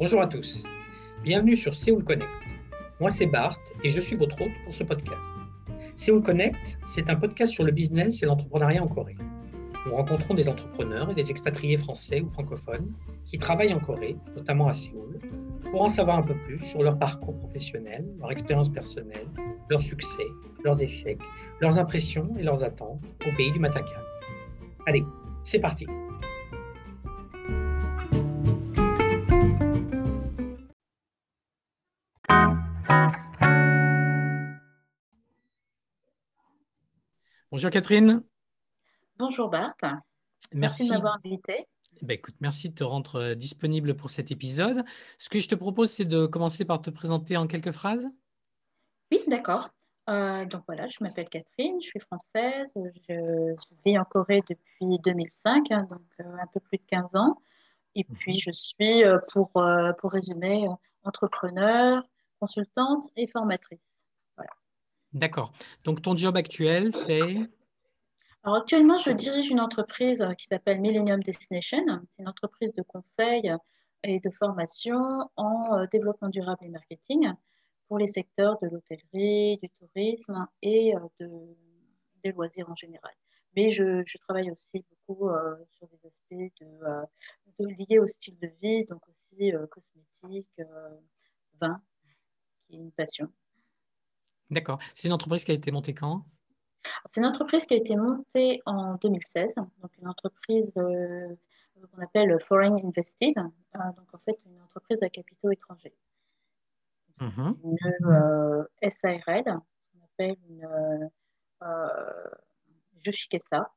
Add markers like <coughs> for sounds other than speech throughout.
Bonjour à tous. Bienvenue sur Séoul Connect. Moi, c'est Bart et je suis votre hôte pour ce podcast. Séoul Connect, c'est un podcast sur le business et l'entrepreneuriat en Corée. Nous rencontrons des entrepreneurs et des expatriés français ou francophones qui travaillent en Corée, notamment à Séoul, pour en savoir un peu plus sur leur parcours professionnel, leur expérience personnelle, leurs succès, leurs échecs, leurs impressions et leurs attentes au pays du matin Allez, c'est parti Bonjour Catherine. Bonjour Bart. Merci, de m'avoir invité. Ben écoute, merci de te rendre euh, disponible pour cet épisode. Ce que je te propose, c'est de commencer par te présenter en quelques phrases. Oui, d'accord. Euh, donc voilà, je m'appelle Catherine, je suis française, je, vis en Corée depuis 2005, hein, donc euh, un peu plus de 15 ans. Et mhm. puis je suis, pour, pour résumer, entrepreneur, consultante et formatrice. D'accord. Donc ton job actuel, c'est alors actuellement, je dirige une entreprise qui s'appelle Millennium Destination. C'est une entreprise de conseil et de formation en euh, développement durable et marketing pour les secteurs de l'hôtellerie, du tourisme et euh, de, des loisirs en général. Mais je, travaille aussi beaucoup euh, sur des aspects de, liés au style de vie, donc aussi cosmétique, vin, qui est une passion. D'accord. C'est une entreprise qui a été montée quand? C'est une entreprise qui a été montée en 2016, donc une entreprise euh, qu'on appelle Foreign Invested, euh, donc en fait une entreprise à capitaux étrangers. Mhm. Une euh, SARL, qu'on appelle une Joshikesa.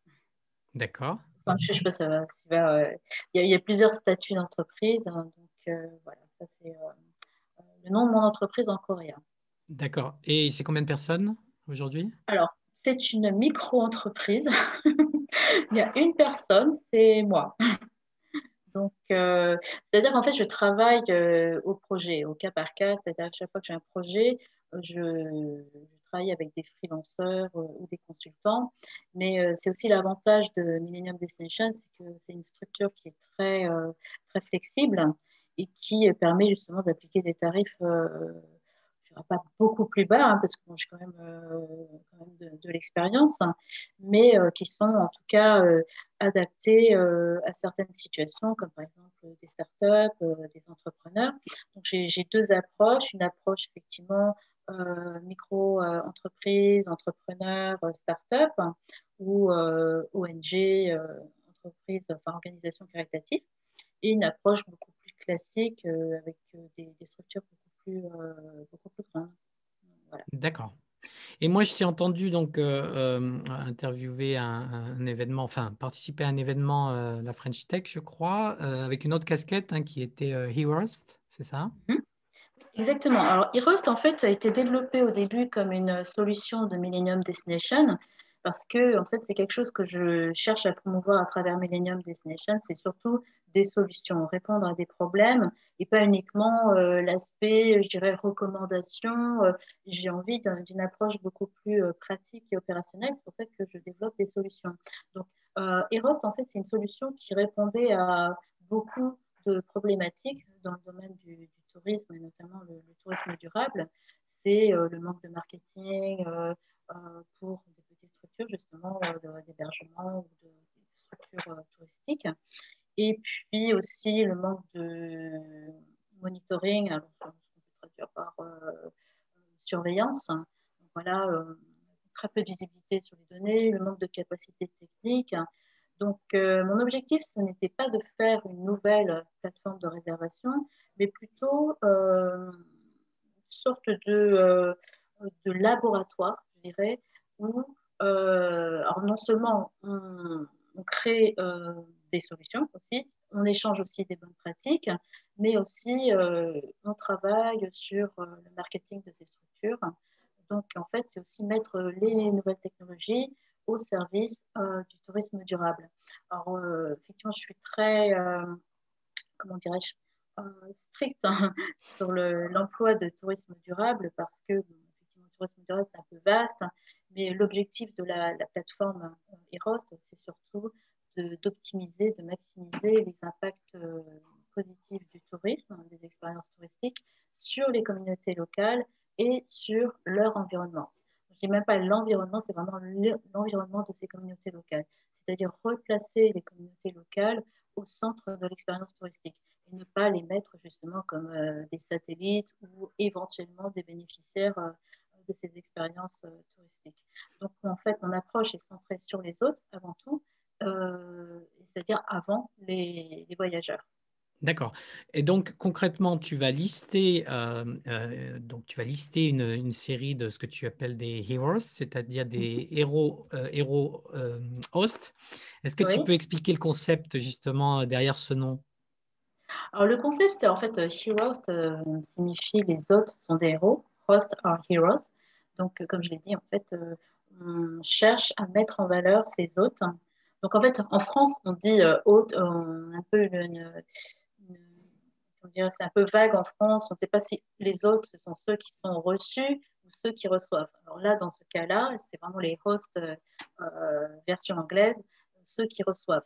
D'accord. je ne sais pas ça va. Il y, a plusieurs statuts d'entreprise, hein, donc voilà, ça c'est le nom de mon entreprise en coréen. D'accord. Et c'est combien de personnes aujourd'hui? Alors, c'est une micro-entreprise. <laughs> Il y a une personne, c'est moi. Donc, euh, c'est-à-dire qu'en fait, je travaille euh, au projet, au cas par cas. C'est-à-dire que chaque fois que j'ai un projet, je, travaille avec des freelanceurs euh, ou des consultants. Mais c'est aussi l'avantage de Millennium Destination, c'est que c'est une structure qui est très, très flexible et qui permet justement d'appliquer des tarifs pas beaucoup plus bas, hein, parce que j'ai quand même, euh, de, l'expérience, mais euh, qui sont en tout cas euh, adaptés à certaines situations, comme par exemple des startups, des entrepreneurs. Donc j'ai deux approches, une approche effectivement micro-entreprise, entrepreneur, start-up, ou ONG, entreprise, enfin organisation caritative, et une approche beaucoup plus classique avec des structures beaucoup euh, D'accord. Et moi, je t'ai entendu donc euh, euh, interviewer un, événement, enfin participer à un événement, la French Tech, je crois, avec une autre casquette hein, qui était Heroes, c'est ça? Mhm. Exactement. Alors, Heroes, en fait, a été développé au début comme une solution de Millennium Destination parce que en fait c'est quelque chose que je cherche à promouvoir à travers Millennium Destination, c'est surtout des solutions, répondre à des problèmes et pas uniquement euh, l'aspect, je dirais, recommandation. Euh, j'ai envie d'une approche beaucoup plus euh, pratique et opérationnelle. C'est pour ça que je développe des solutions. Donc, Eros, en fait, c'est une solution qui répondait à beaucoup de problématiques dans le domaine du, tourisme et notamment le, tourisme durable. C'est le manque de marketing pour structures justement d'hébergement ou de, structures touristiques. Et puis aussi le manque de monitoring, alors qu'on peut traduire par euh, surveillance. voilà, très peu de visibilité sur les données, le manque de capacité technique. Donc, mon objectif, ce n'était pas de faire une nouvelle plateforme de réservation, mais plutôt une sorte de, de laboratoire, je dirais, où euh, alors non seulement on, crée euh, des solutions aussi, on échange aussi des bonnes pratiques, mais aussi euh, on travaille sur le marketing de ces structures. Donc en fait, c'est aussi mettre les nouvelles technologies au service du tourisme durable. Alors effectivement, je suis très, comment dirais-je, stricte hein, <laughs> sur l'emploi de tourisme durable parce que effectivement, le tourisme durable, c'est un peu vaste mais l'objectif de la, plateforme Eros, c'est surtout d'optimiser, de, maximiser les impacts euh, positive du tourisme, des expériences touristiques, sur les communautés locales et sur leur environnement. Je ne dis même pas l'environnement, c'est vraiment l'environnement de ces communautés locales, c'est-à-dire replacer les communautés locales au centre de l'expérience touristique et ne pas les mettre justement comme euh, des satellites ou éventuellement des bénéficiaires euh, de ces expériences euh, touristiques. Donc en fait, mon approche est centrée sur les autres avant tout, c'est-à-dire avant les voyageurs. D'accord. Et donc concrètement, tu vas lister, euh, euh, donc tu vas lister une, une, série de ce que tu appelles des heroes, c'est-à-dire des mhm. héros, euh, héros hosts. Est-ce que tu peux expliquer le concept justement derrière ce nom? Alors le concept, c'est en fait heroes signifie les hôtes sont des héros, hosts are heroes. Donc comme je l'ai dit, en fait, on cherche à mettre en valeur ces hôtes. Donc en fait, en France, on dit hôte, peu une c'est un peu vague en France. On ne sait pas si les autres, ce sont ceux qui sont reçus ou ceux qui reçoivent. Alors là, dans ce cas-là, c'est vraiment les hosts euh, version anglaise, ceux qui reçoivent.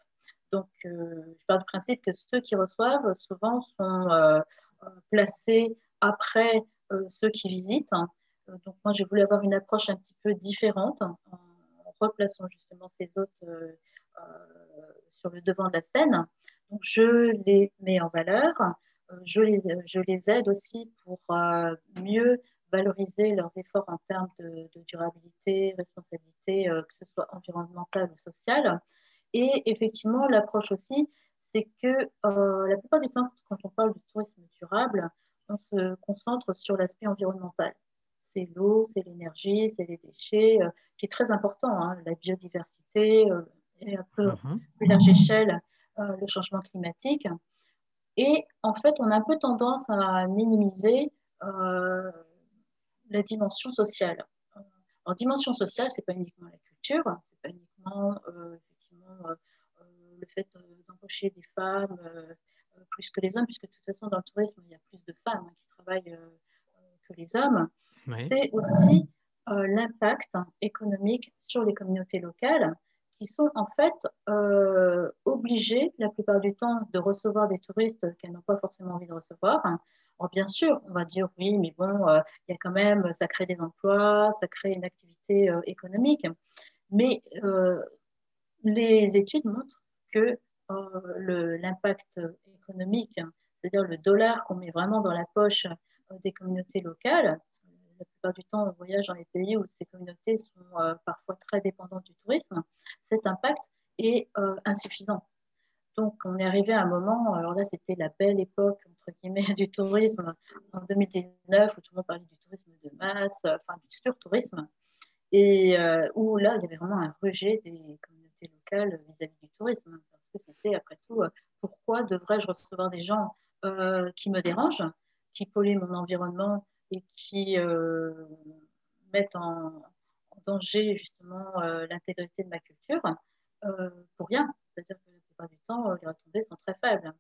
Donc, euh, je pars du principe que ceux qui reçoivent souvent sont euh, placés après ceux qui visitent. Donc, moi, j'ai voulu avoir une approche un petit peu différente en, replaçant justement ces hôtes sur le devant de la scène. Donc, je les mets en valeur je les, je les aide aussi pour euh, mieux valoriser leurs efforts en termes de, durabilité, responsabilité, euh, que ce soit environnementale ou sociale. Et effectivement, l'approche aussi, c'est que euh, la plupart du temps, quand on parle de tourisme durable, on se concentre sur l'aspect environnemental. C'est l'eau, c'est l'énergie, c'est les déchets, qui est très important, hein, la biodiversité, et un peu mm-hmm. plus large échelle, le changement climatique. Et en fait, on a un peu tendance à minimiser euh, la dimension sociale. En dimension sociale, ce n'est pas uniquement la culture, ce n'est pas uniquement euh, effectivement, euh, le fait d'embaucher des femmes plus que les hommes, puisque de toute façon, dans le tourisme, il y a plus de femmes hein, qui travaillent que les hommes. C'est aussi l'impact économique sur les communautés locales qui sont en fait euh, obligées la plupart du temps de recevoir des touristes qu'elles n'ont pas forcément envie de recevoir. Alors bien sûr, on va dire oui, mais bon, euh, il y a quand même, ça crée des emplois, ça crée une activité euh, économique. Mais les études montrent que l'impact économique, c'est-à-dire le dollar qu'on met vraiment dans la poche des communautés locales, la plupart du temps, on voyage dans les pays où ces communautés sont euh, parfois très dépendantes du tourisme, cet impact est euh, insuffisant. Donc, on est arrivé à un moment, alors là, c'était la belle époque, entre guillemets, <laughs> du tourisme en 2019, où tout le monde parlait du tourisme de masse, enfin, du surtourisme, et euh, où là, il y avait vraiment un rejet des communautés locales vis-à-vis du tourisme, parce que c'était, après tout, pourquoi devrais-je recevoir des gens qui me dérangent, qui polluent mon environnement et qui euh, mettent en, danger justement euh, l'intégrité de ma culture euh, pour rien. C'est-à-dire que la plupart du temps, les retombées sont très faibles.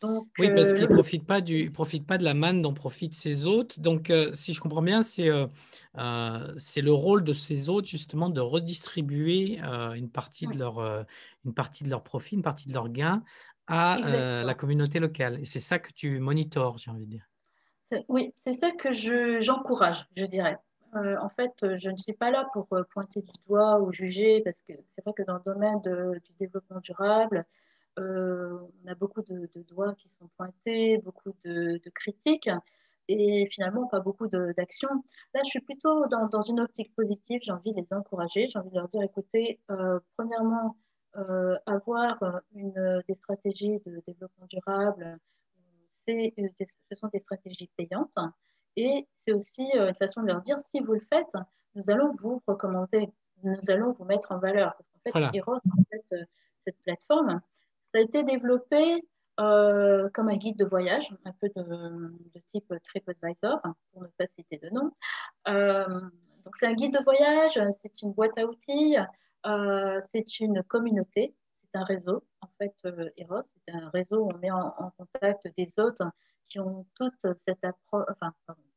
Donc, oui, parce qu'ils ne profitent, pas profitent pas de la manne dont profitent ces hôtes. Donc, si je comprends bien, c'est c'est le rôle de ces hôtes, justement, de redistribuer une, partie de leur, une partie de leur profit, une partie de leur gain à la communauté locale. Et c'est ça que tu monitores, j'ai envie de dire. Oui, c'est ça que j'encourage, je, dirais. Euh, en fait, je ne suis pas là pour euh, pointer du doigt ou juger, parce que c'est vrai que dans le domaine du développement durable, euh, on a beaucoup de, doigts qui sont pointés, beaucoup de, critiques, et finalement pas beaucoup d'actions. Là, je suis plutôt dans, dans une optique positive, j'ai envie de les encourager, j'ai envie de leur dire, écoutez, premièrement, avoir une, des stratégies de développement durable euh, ce sont des stratégies payantes. Et c'est aussi euh, une façon de leur dire, si vous le faites, nous allons vous recommander, nous allons vous mettre en valeur. Parce qu'en fait, Eros, en fait, euh, cette plateforme, ça a été développé comme un guide de voyage, un peu de, type TripAdvisor, pour ne pas citer de nom. donc, c'est un guide de voyage, c'est une boîte à outils, c'est une communauté c'est un réseau. En fait, euh, Eros, c'est un réseau où on met en, contact des autres qui ont toute cette approche, enfin,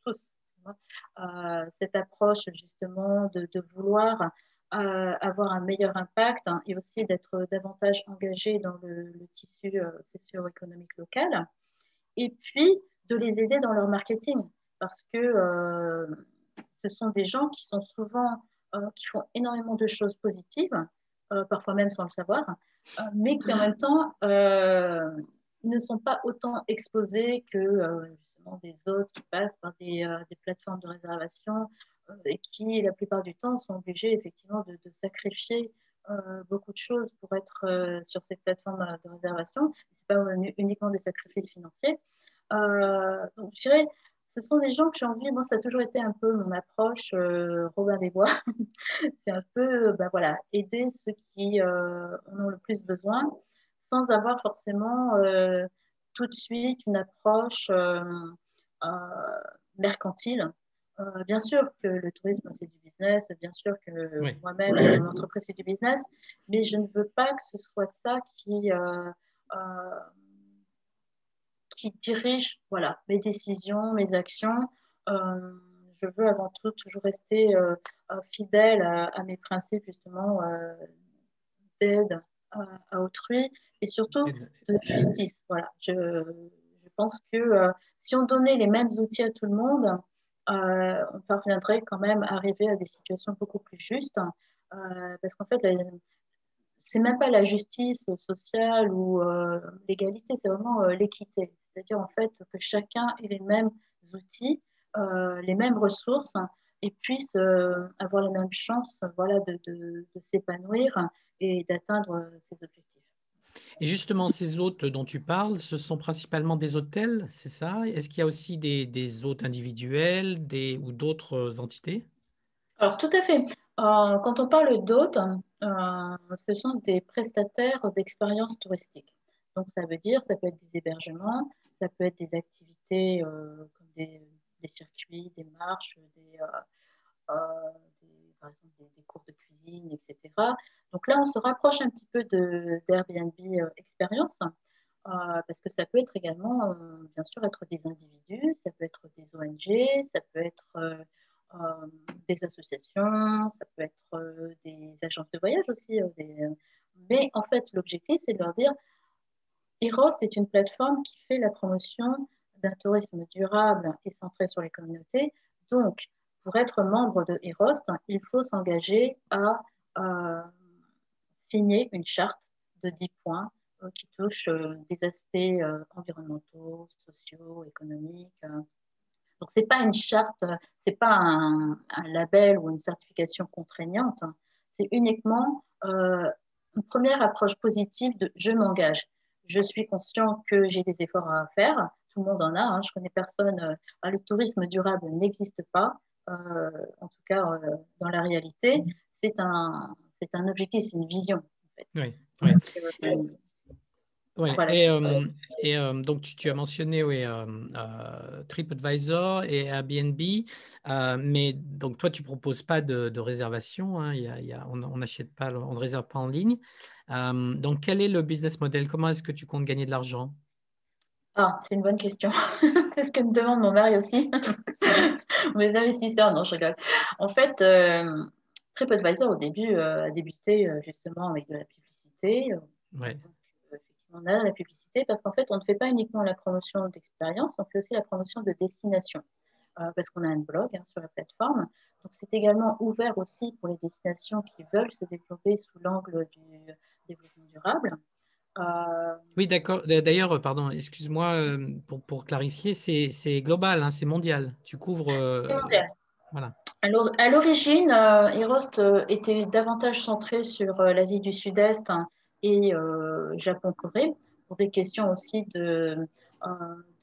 tous, euh, cette approche justement de, vouloir euh, avoir un meilleur impact et aussi d'être davantage engagé dans le, tissu socio-économique local. et puis de les aider dans leur marketing parce que euh, ce sont des gens qui sont souvent, euh, qui font énormément de choses positives, euh, parfois même sans le savoir, mais qui en même temps ne sont pas autant exposés que justement des autres qui passent par des, des plateformes de réservation et qui, la plupart du temps, sont obligés effectivement de, sacrifier beaucoup de choses pour être sur ces plateformes de réservation. Ce n'est pas uniquement des sacrifices financiers. donc, je dirais, ce sont des gens que j'ai envie, moi ça a toujours été un peu mon approche euh, Robin des Bois, <laughs> c'est un peu ben voilà, aider ceux qui euh, en ont le plus besoin sans avoir forcément euh, tout de suite une approche mercantile. Bien sûr que le tourisme c'est du business, bien sûr que moi-même mon entreprise c'est du business, mais je ne veux pas que ce soit ça qui qui dirige voilà, mes décisions, mes actions. Euh, je veux avant tout toujours rester euh, euh, fidèle à, mes principes justement d'aide à, autrui et surtout de justice. Voilà. Je, je pense que si on donnait les mêmes outils à tout le monde, on parviendrait quand même à arriver à des situations beaucoup plus justes. parce qu'en fait, c'est même pas la justice sociale ou l'égalité, c'est vraiment l'équité c'est-à-dire en fait que chacun ait les mêmes outils, euh, les mêmes ressources et puisse euh, avoir les mêmes chances voilà, de, s'épanouir et d'atteindre ses objectifs. Et justement, ces hôtes dont tu parles, ce sont principalement des hôtels, c'est ça? Est-ce qu'il y a aussi des, hôtes individuels des, ou d'autres entités? Alors, tout à fait. Euh, quand on parle d'hôtes, ce sont des prestataires d'expériences touristiques. Donc, ça veut dire, ça peut être des hébergements, ça peut être des activités euh, comme des, circuits, des marches, des, euh, euh, par exemple des, cours de cuisine, etc. Donc là, on se rapproche un petit peu d'Airbnb Experience. parce que ça peut être également, bien sûr, être des individus, ça peut être des ONG, ça peut être des associations, ça peut être des agences de voyage aussi. Mais en fait, l'objectif, c'est de leur dire, Erost est une plateforme qui fait la promotion d'un tourisme durable et centré sur les communautés. Donc, pour être membre de Erost, il faut s'engager à euh, signer une charte de 10 points euh, qui touche euh, des aspects environnementaux, sociaux, économiques. Donc, ce n'est pas une charte, ce n'est pas un, label ou une certification contraignante, c'est uniquement une première approche positive de je m'engage je suis conscient que j'ai des efforts à faire. Tout le monde en a. Hein. Je connais personne. Euh, le tourisme durable n'existe pas. Euh, en tout cas, euh, dans la réalité, c'est un, c'est un objectif, c'est une vision. Oui. oui. et, donc, tu, as mentionné oui, TripAdvisor et Airbnb, mais donc toi, tu ne proposes pas de, réservation, hein. il y a, on pas, on ne réserve pas en ligne. Euh, donc, quel est le business model? Comment est-ce que tu comptes gagner de l'argent? Ah, c'est une bonne question. <laughs> c'est ce que me demande mon mari aussi. <laughs> <laughs> Mes investisseurs, non, je rigole. En fait, euh, TripAdvisor, au début, euh, a débuté justement avec de la publicité. Ouais. on a la publicité parce qu'en fait, on ne fait pas uniquement la promotion d'expérience, on fait aussi la promotion de destination. parce qu'on a un blog hein, sur la plateforme. Donc, c'est également ouvert aussi pour les destinations qui veulent se développer sous l'angle du développement durable. Euh, oui, d'accord. D'ailleurs, pardon, excuse-moi euh, pour, pour, clarifier, c'est global, hein, c'est mondial. Tu couvres. Euh, mondial. Voilà. Alors, à l'origine, Erost était davantage centré sur l'Asie du Sud-Est hein, et Japon-Corée pour des questions aussi de,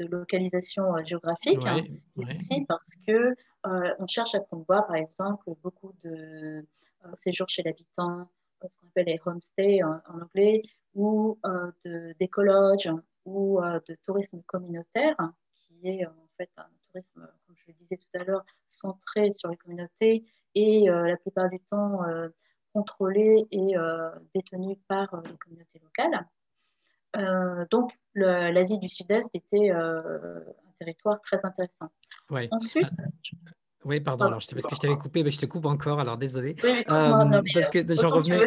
de localisation géographique. Hein, aussi parce que on cherche à promouvoir, par exemple, beaucoup de séjours chez l'habitant, ce qu'on appelle les homestays en, anglais, ou euh, d'écologe ou euh, de tourisme communautaire, qui est en fait un tourisme, comme je le disais tout à l'heure, centré sur les communautés et euh, la plupart du temps contrôlé et détenu par les communautés locales. donc, l'Asie du Sud-Est était un territoire très intéressant. Ensuite, oui, pardon, alors, je parce que je t'avais coupé, mais je te coupe encore, alors désolé. Euh, parce que j'en revenais,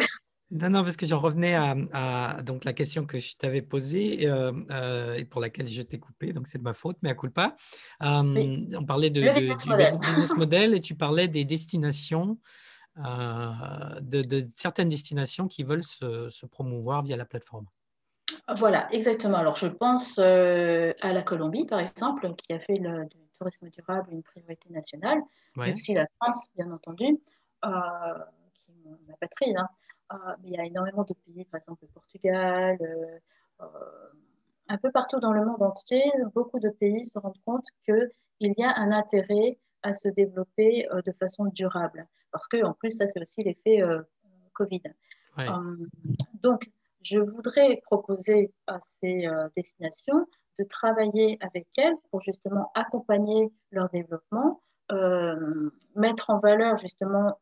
Non, non, parce que j'en revenais à, donc la question que je t'avais posée euh, euh, et pour laquelle je t'ai coupé, donc c'est de ma faute, mais à coup pas. On parlait de, du business <laughs> model et tu parlais des destinations, de, certaines destinations qui veulent se, promouvoir via la plateforme. Voilà, exactement. Alors, je pense à la Colombie, par exemple, qui a fait le, du tourisme durable une priorité nationale, mais aussi la France, bien entendu, ma patrie. Hein. Ah, il y a énormément de pays, par exemple le Portugal, euh, euh, un peu partout dans le monde entier, beaucoup de pays se rendent compte qu'il y a un intérêt à se développer euh, de façon durable. Parce que, en plus, ça, c'est aussi l'effet Covid. donc, je voudrais proposer à ces destinations de travailler avec elles pour justement accompagner leur développement, mettre en valeur justement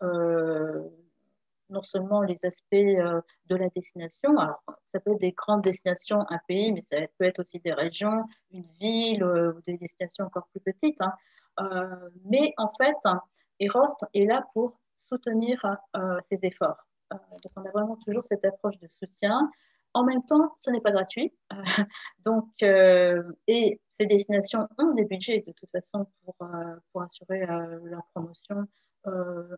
non seulement les aspects euh, de la destination, alors ça peut être des grandes destinations, un pays, mais ça peut être aussi des régions, une ville euh, ou des destinations encore plus petites. Hein. Euh, mais en fait, Erost est là pour soutenir ces efforts. donc on a vraiment toujours cette approche de soutien. En même temps, ce n'est pas gratuit. donc, et ces destinations ont des budgets de toute façon pour, pour assurer leur promotion.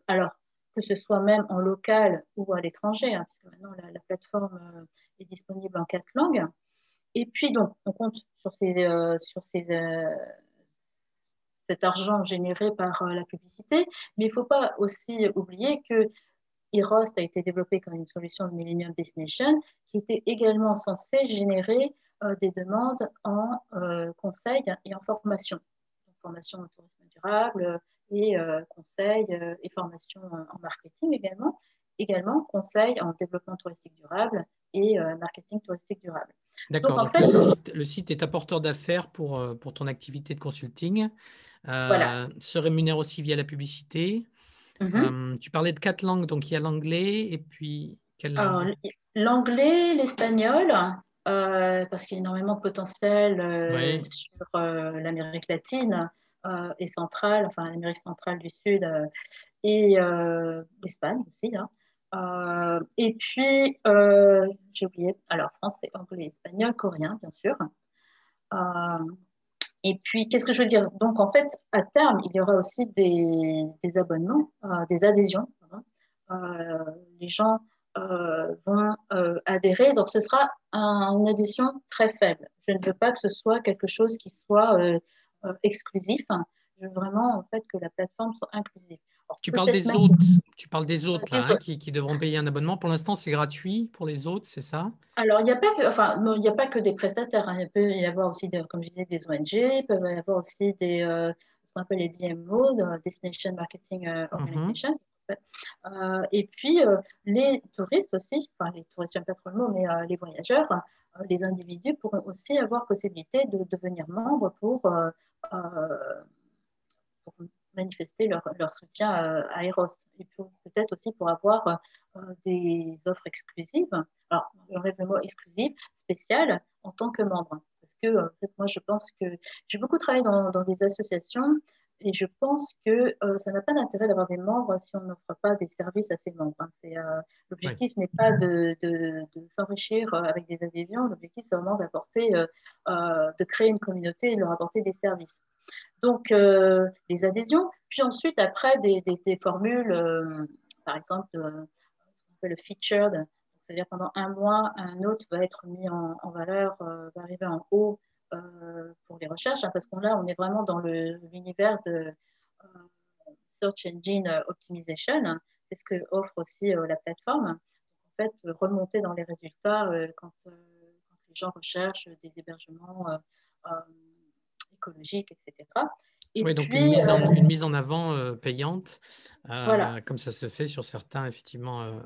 alors, que ce soit même en local ou à l'étranger, hein, puisque maintenant la, plateforme euh, est disponible en quatre langues. Et puis, donc, on compte sur, ces, euh, sur ces, euh, cet argent généré par la publicité, mais il ne faut pas aussi oublier que Erost a été développé comme une solution de Millennium Destination qui était également censée générer des demandes en conseil et en formation. formation en tourisme durable, et euh, conseil euh, et formation en marketing également. Également, conseil en développement touristique durable et euh, marketing touristique durable. D'accord, donc, le, site, le, site, est apporteur d'affaires pour, pour ton activité de consulting. voilà. Se rémunère aussi via la publicité. Mm-hmm. tu parlais de quatre langues, donc il y a l'anglais et puis quelle langue? L'anglais, l'espagnol, parce qu'il y a énormément de potentiel sur l'Amérique latine. Euh, et centrale, enfin l'Amérique centrale du Sud euh, et euh, l'Espagne aussi. Hein. et puis, j'ai oublié, alors français, anglais, espagnol, coréen, bien sûr. et puis, qu'est-ce que je veux dire? Donc, en fait, à terme, il y aura aussi des, abonnements, des adhésions. les gens vont adhérer. Donc, ce sera une adhésion très faible. Je ne veux pas que ce soit quelque chose qui soit euh, exclusif. Je veux vraiment en fait que la plateforme soit inclusive. tu parles des autres, tu parles des autres, là, hein, qui, devront payer un abonnement. Pour l'instant, c'est gratuit pour les autres, c'est ça? Alors, il n'y a pas que, enfin, a pas que des prestataires. Hein. Il peut y avoir aussi, des, comme je disais, des ONG. Il peut y avoir aussi des, euh, ce qu'on appelle les DMO, Destination Marketing euh, mhm. Organization. et puis, les touristes aussi, enfin, les touristes, j'aime pas trop le mot, mais les voyageurs, les individus pourront aussi avoir possibilité de devenir membres pour euh, pour manifester leur, soutien à Eros et peut-être aussi pour avoir euh, des offres exclusives. Alors, j'enlève le mot exclusive, spécial en tant que membre. Parce que, en fait, moi, je pense que j'ai beaucoup travaillé dans, des associations et je pense que euh, ça n'a pas d'intérêt d'avoir des membres si on n'offre pas des services à ces membres. Hein. L'objectif n'est pas de, de s'enrichir avec des adhésions, l'objectif c'est vraiment d'apporter, de créer une communauté et de leur apporter des services. Donc, euh, des adhésions. Puis ensuite, après, des, formules, euh, par exemple, euh, ce qu'on appelle le featured, c'est-à-dire pendant un mois, un autre va être mis en, valeur, va arriver en haut pour les recherches, hein, parce qu'on là, on est vraiment dans l'univers de Search Engine Optimization. C'est ce que offre aussi la plateforme. En fait, remonter dans les résultats quand, les gens recherchent des hébergements écologique, etc. Et oui, donc une, mise en, euh, une, mise en, avant euh, payante, euh, comme ça se fait sur certains, effectivement,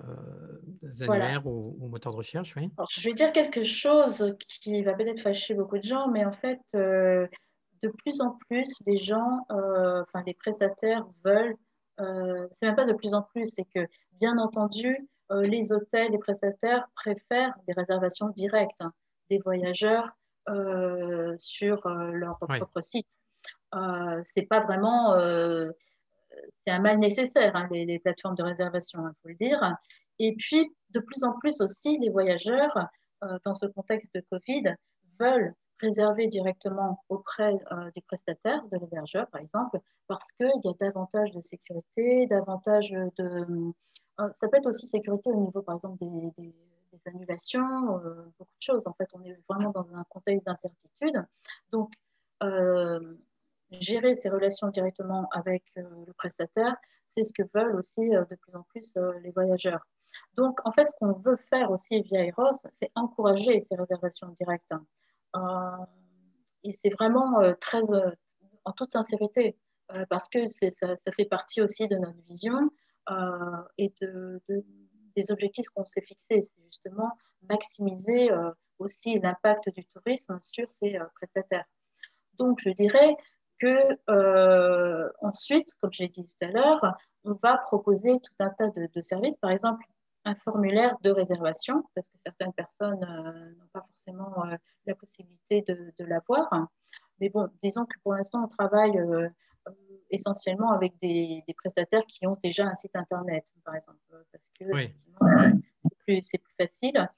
annuaires ou, moteurs de recherche. Oui. je vais dire quelque chose qui va peut-être fâcher beaucoup de gens, mais en fait, de plus en plus, les gens, enfin les prestataires veulent, c'est même pas de plus en plus, c'est que, bien entendu, les hôtels, les prestataires préfèrent des réservations directes hein, des voyageurs euh, sur euh, leur propre site. Euh, c'est pas vraiment, c'est un mal nécessaire, hein, les, plateformes de réservation, il faut le dire. Et puis, de plus en plus aussi, les voyageurs, dans ce contexte de Covid, veulent réserver directement auprès du prestataire, de l'hébergeur par exemple, parce qu'il y a davantage de sécurité, davantage de... ça peut être aussi sécurité au niveau par exemple des annulations, euh, beaucoup de choses. En fait, on est vraiment dans un contexte d'incertitude. Donc, euh, gérer ces relations directement avec euh, le prestataire, c'est ce que veulent aussi de plus en plus les voyageurs. Donc, en fait, ce qu'on veut faire aussi via Eros, c'est encourager ces réservations directes. et c'est vraiment très, en toute sincérité, parce que ça, fait partie aussi de notre vision et de, de, des objectifs qu'on s'est fixés. C'est justement maximiser euh, aussi l'impact du tourisme sur ces euh, prestataires. Donc, je dirais que euh, ensuite, comme j'ai dit tout à l'heure, on va proposer tout un tas de, services, par exemple un formulaire de réservation, parce que certaines personnes n'ont pas forcément la possibilité de, de l'avoir. Mais bon, disons que pour l'instant, on travaille essentiellement avec des, prestataires qui ont déjà un site internet, par exemple, parce que c'est plus, facile.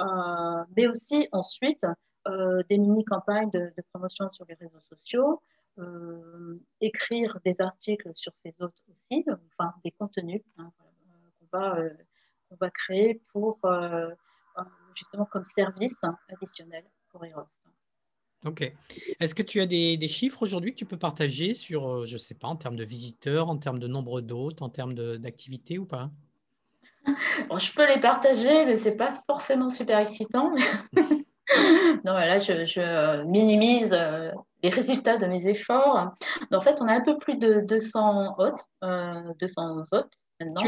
Euh, mais aussi ensuite euh, des mini-campagnes de, promotion sur les réseaux sociaux, euh, écrire des articles sur ces autres aussi, enfin des contenus hein, qu'on va, va, créer pour justement comme service additionnel pour Eros. Ok. Est-ce que tu as des, chiffres aujourd'hui que tu peux partager sur, euh, je ne sais pas, en termes de visiteurs, en termes de nombre d'hôtes, en termes d'activités ou pas? Je peux les partager, mais ce n'est pas forcément super excitant. <laughs> non, là, je, minimise euh, les résultats de mes efforts. en fait, on a un peu plus de 200 hôtes, 200 euh, hôtes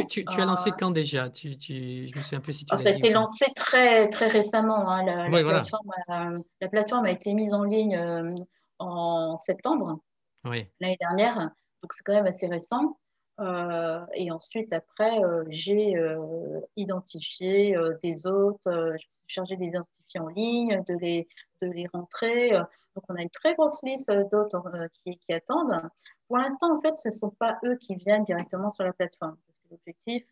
tu, as lancé euh, quand déjà? Tu, tu, Je me souviens plus si tu Ça a été lancé très, très récemment. Hein. La, plateforme a, été mise en ligne euh, en septembre l'année dernière. Donc, c'est quand même assez récent. Euh, et ensuite, après, j'ai identifié des hôtes, j'ai chargé de les identifier en ligne, de les, de les rentrer. Donc, on a une très grosse liste d'hôtes qui, qui, attendent. Pour l'instant, en fait, ce ne sont pas eux qui viennent directement sur la plateforme l'objectif,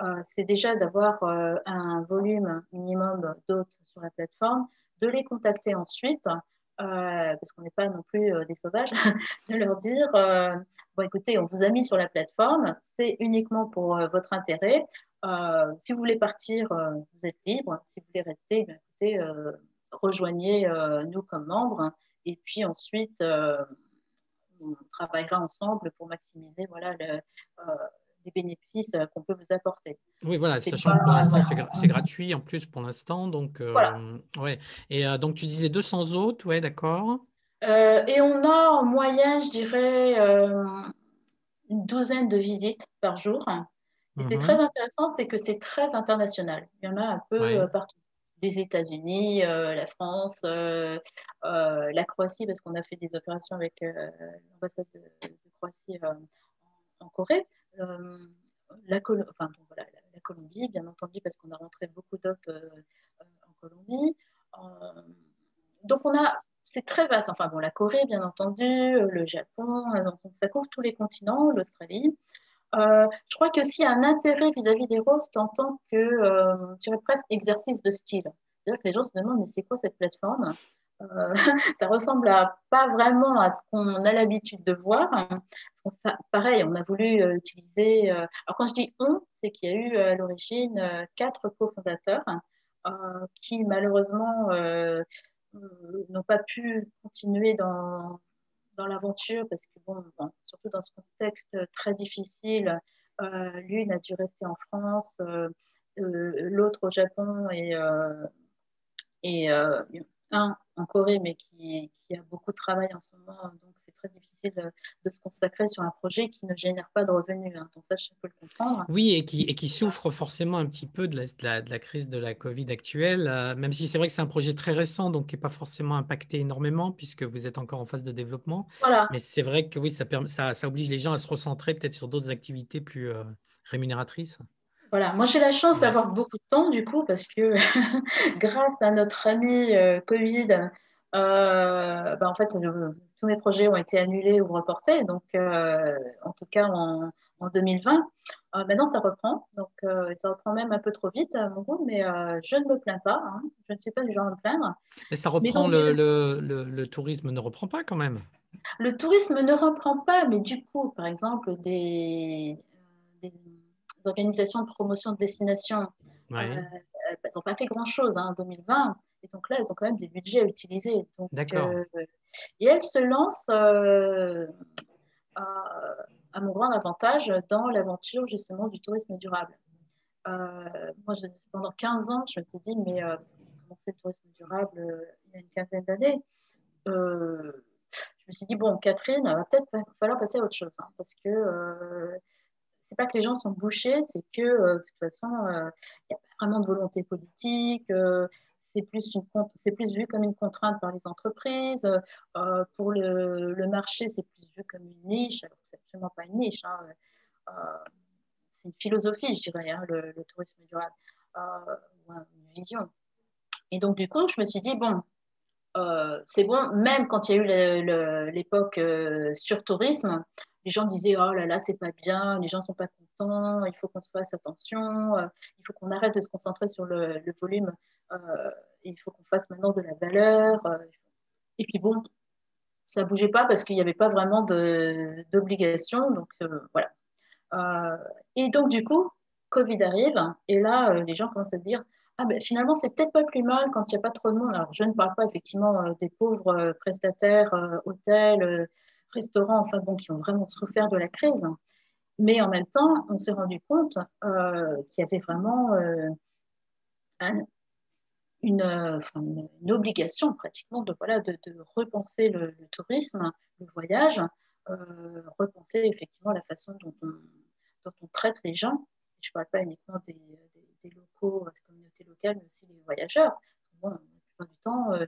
euh, c'est déjà d'avoir euh, un volume minimum d'hôtes sur la plateforme, de les contacter ensuite, euh, parce qu'on n'est pas non plus des sauvages, <laughs> de leur dire bon, écoutez, on vous a mis sur la plateforme, c'est uniquement pour votre intérêt. si vous voulez partir, vous êtes libre. Si vous voulez rester, eh écoutez, rejoignez nous comme membres. Et puis ensuite, on travaillera ensemble pour maximiser voilà, le, les bénéfices euh, qu'on peut vous apporter. Oui, voilà, sachant que pour l'instant, c'est gratuit en plus pour l'instant. Donc, euh, ouais. Et euh, donc, tu disais 200 autres, ouais, d'accord. et on a en moyenne, je dirais, une douzaine de visites par jour. Et c'est très mhm. intéressant, c'est que c'est très international. Il y en a un peu partout. Les États-Unis, la France, la Croatie, parce qu'on a fait des opérations avec l'ambassade de, Croatie en Corée. Euh, la, Colombie, bien entendu, parce qu'on a rentré beaucoup d'hôtes euh, en Colombie. donc, on a, c'est très vaste. Enfin, bon, la Corée, bien entendu, le Japon, donc ça couvre tous les continents, l'Australie. Euh, je crois que s'il y a un intérêt vis-à-vis des roses en tant que, euh, presque exercice de style. C'est-à-dire que les gens se demandent, mais c'est quoi cette plateforme? Euh, <laughs> Ça ressemble à, pas vraiment à ce qu'on a l'habitude de voir pareil, on a voulu euh, utiliser. Euh, alors, quand je dis on, c'est qu'il y a eu à l'origine quatre cofondateurs qui, malheureusement, n'ont pas pu continuer dans, dans l'aventure parce que, bon, surtout dans ce contexte très difficile, l'une a dû rester en France, l'autre au Japon et, et un en Corée, mais qui, qui, a beaucoup de travail en ce moment. Donc, c'est très difficile de, se consacrer sur un projet qui ne génère pas de revenus. Hein. Donc, ça, je peux le comprendre. Oui, et qui, et qui souffre forcément un petit peu de la, de la, crise de la Covid actuelle, euh, même si c'est vrai que c'est un projet très récent, donc qui n'est pas forcément impacté énormément, puisque vous êtes encore en phase de développement. Voilà. Mais c'est vrai que oui, ça, ça, ça, oblige les gens à se recentrer peut-être sur d'autres activités plus euh, rémunératrices. Voilà, moi j'ai la chance d'avoir beaucoup de temps du coup parce que <laughs> grâce à notre ami euh, Covid, euh, bah, en fait tous mes projets ont été annulés ou reportés. Donc euh, en tout cas en, en 2020. maintenant, ça reprend. Donc, ça reprend même un peu trop vite à mon goût, mais je ne me plains pas. Hein. Je ne suis pas du genre à me plaindre. Mais ça reprend, le, le, le, tourisme ne reprend pas quand même Le tourisme ne reprend pas, mais du coup, par exemple, des, des organisations de promotion de destination elles n'ont pas fait grand-chose hein, en 2020. Et donc là, elles ont quand même des budgets à utiliser. D'accord. Euh, et elles se lancent euh, à, mon grand avantage dans l'aventure justement du tourisme durable. Euh, moi, pendant 15 ans, je me suis dit, mais j'ai commencé le tourisme durable il y a une quinzaine d'années? je me suis dit, bon, Catherine, va peut-être falloir passer à autre chose. Hein, parce que c'est pas que les gens sont bouchés, c'est que de toute façon, il n'y a pas vraiment de volonté politique c'est plus, c'est plus vu comme une contrainte par les entreprises. Euh, pour le, le marché, c'est plus vu comme une niche, alors c'est absolument pas une niche. Hein. Euh, c'est une philosophie, je dirais, hein, le, tourisme durable, euh, une vision. Et donc, du coup, je me suis dit, bon, c'est bon, même quand il y a eu l'époque sur tourisme, les gens disaient, oh là là, c'est pas bien, les gens sont pas contents, il faut qu'on se fasse attention, il faut qu'on arrête de se concentrer sur le, volume euh, il faut qu'on fasse maintenant de la valeur. Euh, et puis bon, ça bougeait pas parce qu'il n'y avait pas vraiment d'obligation. Donc euh, voilà. et donc du coup, Covid arrive et là, les gens commencent à se dire ah ben, finalement, c'est peut-être pas plus mal quand il n'y a pas trop de monde. Alors, je ne parle pas effectivement des pauvres prestataires, hôtels, restaurants, enfin bon, qui ont vraiment souffert de la crise. Mais en même temps, on s'est rendu compte qu'il y avait vraiment un, une, obligation pratiquement de, voilà, de, repenser le, tourisme, le voyage, euh, repenser effectivement la façon dont on, traite les gens. Je ne parle pas uniquement des, locaux, des communautés locales, mais aussi des voyageurs. Bon, du temps, euh,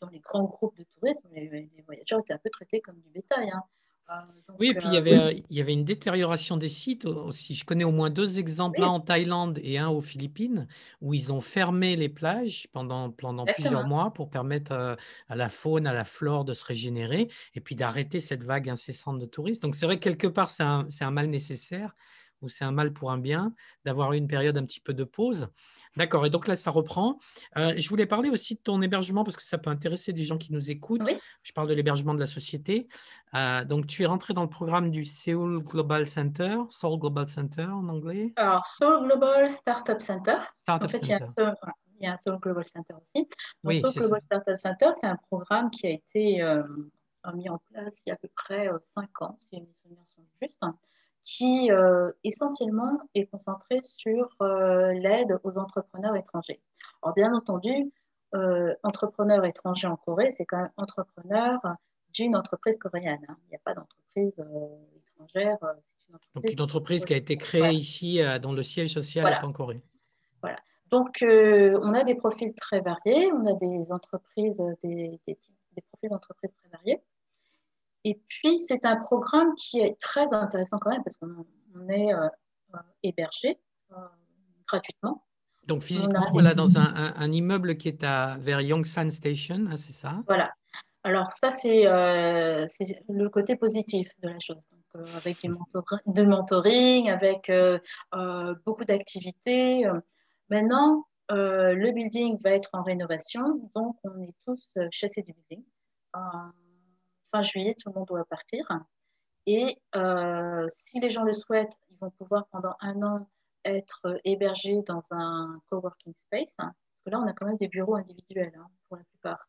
dans les grands groupes de tourisme, les, les, voyageurs étaient un peu traités comme du bétail. Hein. Euh, oui, et puis il y, avait, il y avait une détérioration des sites aussi. Je connais au moins deux exemples, un en Thaïlande et un aux Philippines, où ils ont fermé les plages pendant, pendant plusieurs mois pour permettre à la faune, à la flore de se régénérer et puis d'arrêter cette vague incessante de touristes. Donc c'est vrai que quelque part, c'est un, un, mal nécessaire ou c'est un mal pour un bien d'avoir une période un petit peu de pause. D'accord, et donc là, ça reprend. Euh, je voulais parler aussi de ton hébergement parce que ça peut intéresser des gens qui nous écoutent. Je parle de l'hébergement de la société. Euh, donc, tu es rentré dans le programme du Seoul Global Center, Seoul Global Center en anglais. Alors, Seoul Global Startup Center. en fait, Il, y a un Seoul, Global Center aussi. oui, Seoul Global Startup Center, c'est un programme qui a été euh, mis en place il y a à peu près 5 ans, si mes souvenirs sont justes qui euh, essentiellement est concentré sur euh, l'aide aux entrepreneurs étrangers. Alors bien entendu, euh, entrepreneur étranger en Corée, c'est quand même entrepreneur d'une entreprise coréenne. Hein. Il n'y a pas d'entreprise étrangère. Une entreprise Donc une entreprise qui a été créée ici, dont le siège social est en Corée. Voilà. Donc on a des profils très variés, on a des entreprises, des, des, des profils d'entreprises très variés. Et puis, c'est un programme qui est très intéressant quand même parce qu'on est euh, euh, hébergé euh, gratuitement. Donc, physiquement, voilà, dans un, immeuble qui est à, vers Yongsan Station, hein, c'est ça? Voilà. Alors, ça, c'est le côté positif de la chose. Donc, avec du, mentoring, avec beaucoup d'activités. Maintenant, le building va être en rénovation, donc on est tous chassés du building juillet, tout le monde doit partir. Et euh, si les gens le souhaitent, ils vont pouvoir pendant un an être hébergés dans un coworking space. Parce que là, on a quand même des bureaux individuels hein, pour la plupart.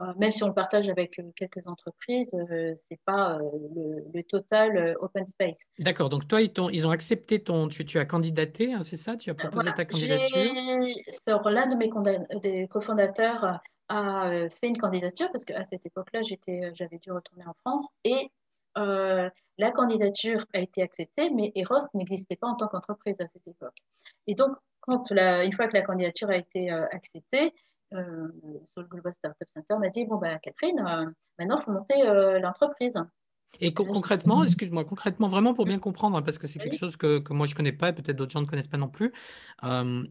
Euh, même si on le partage avec euh, quelques entreprises, ce c'est pas le, total open space. D'accord. Donc toi, ils, ont, ils ont accepté ton, tu, tu as candidaté, hein, c'est ça? Tu as proposé ta candidature? L'un de mes des cofondateurs a euh, fait une candidature parce qu'à cette époque-là, euh, j'avais dû retourner en France et euh, la candidature a été acceptée, mais Eros n'existait pas en tant qu'entreprise à cette époque. Et donc, quand une fois que la candidature a été acceptée, euh, Global Startup Center m'a dit bon ben Catherine, maintenant il faut monter l'entreprise. Et concrètement, excuse-moi, concrètement, vraiment pour bien comprendre, hein, parce que c'est quelque chose que, moi je ne connais pas et peut-être d'autres gens ne connaissent pas non plus,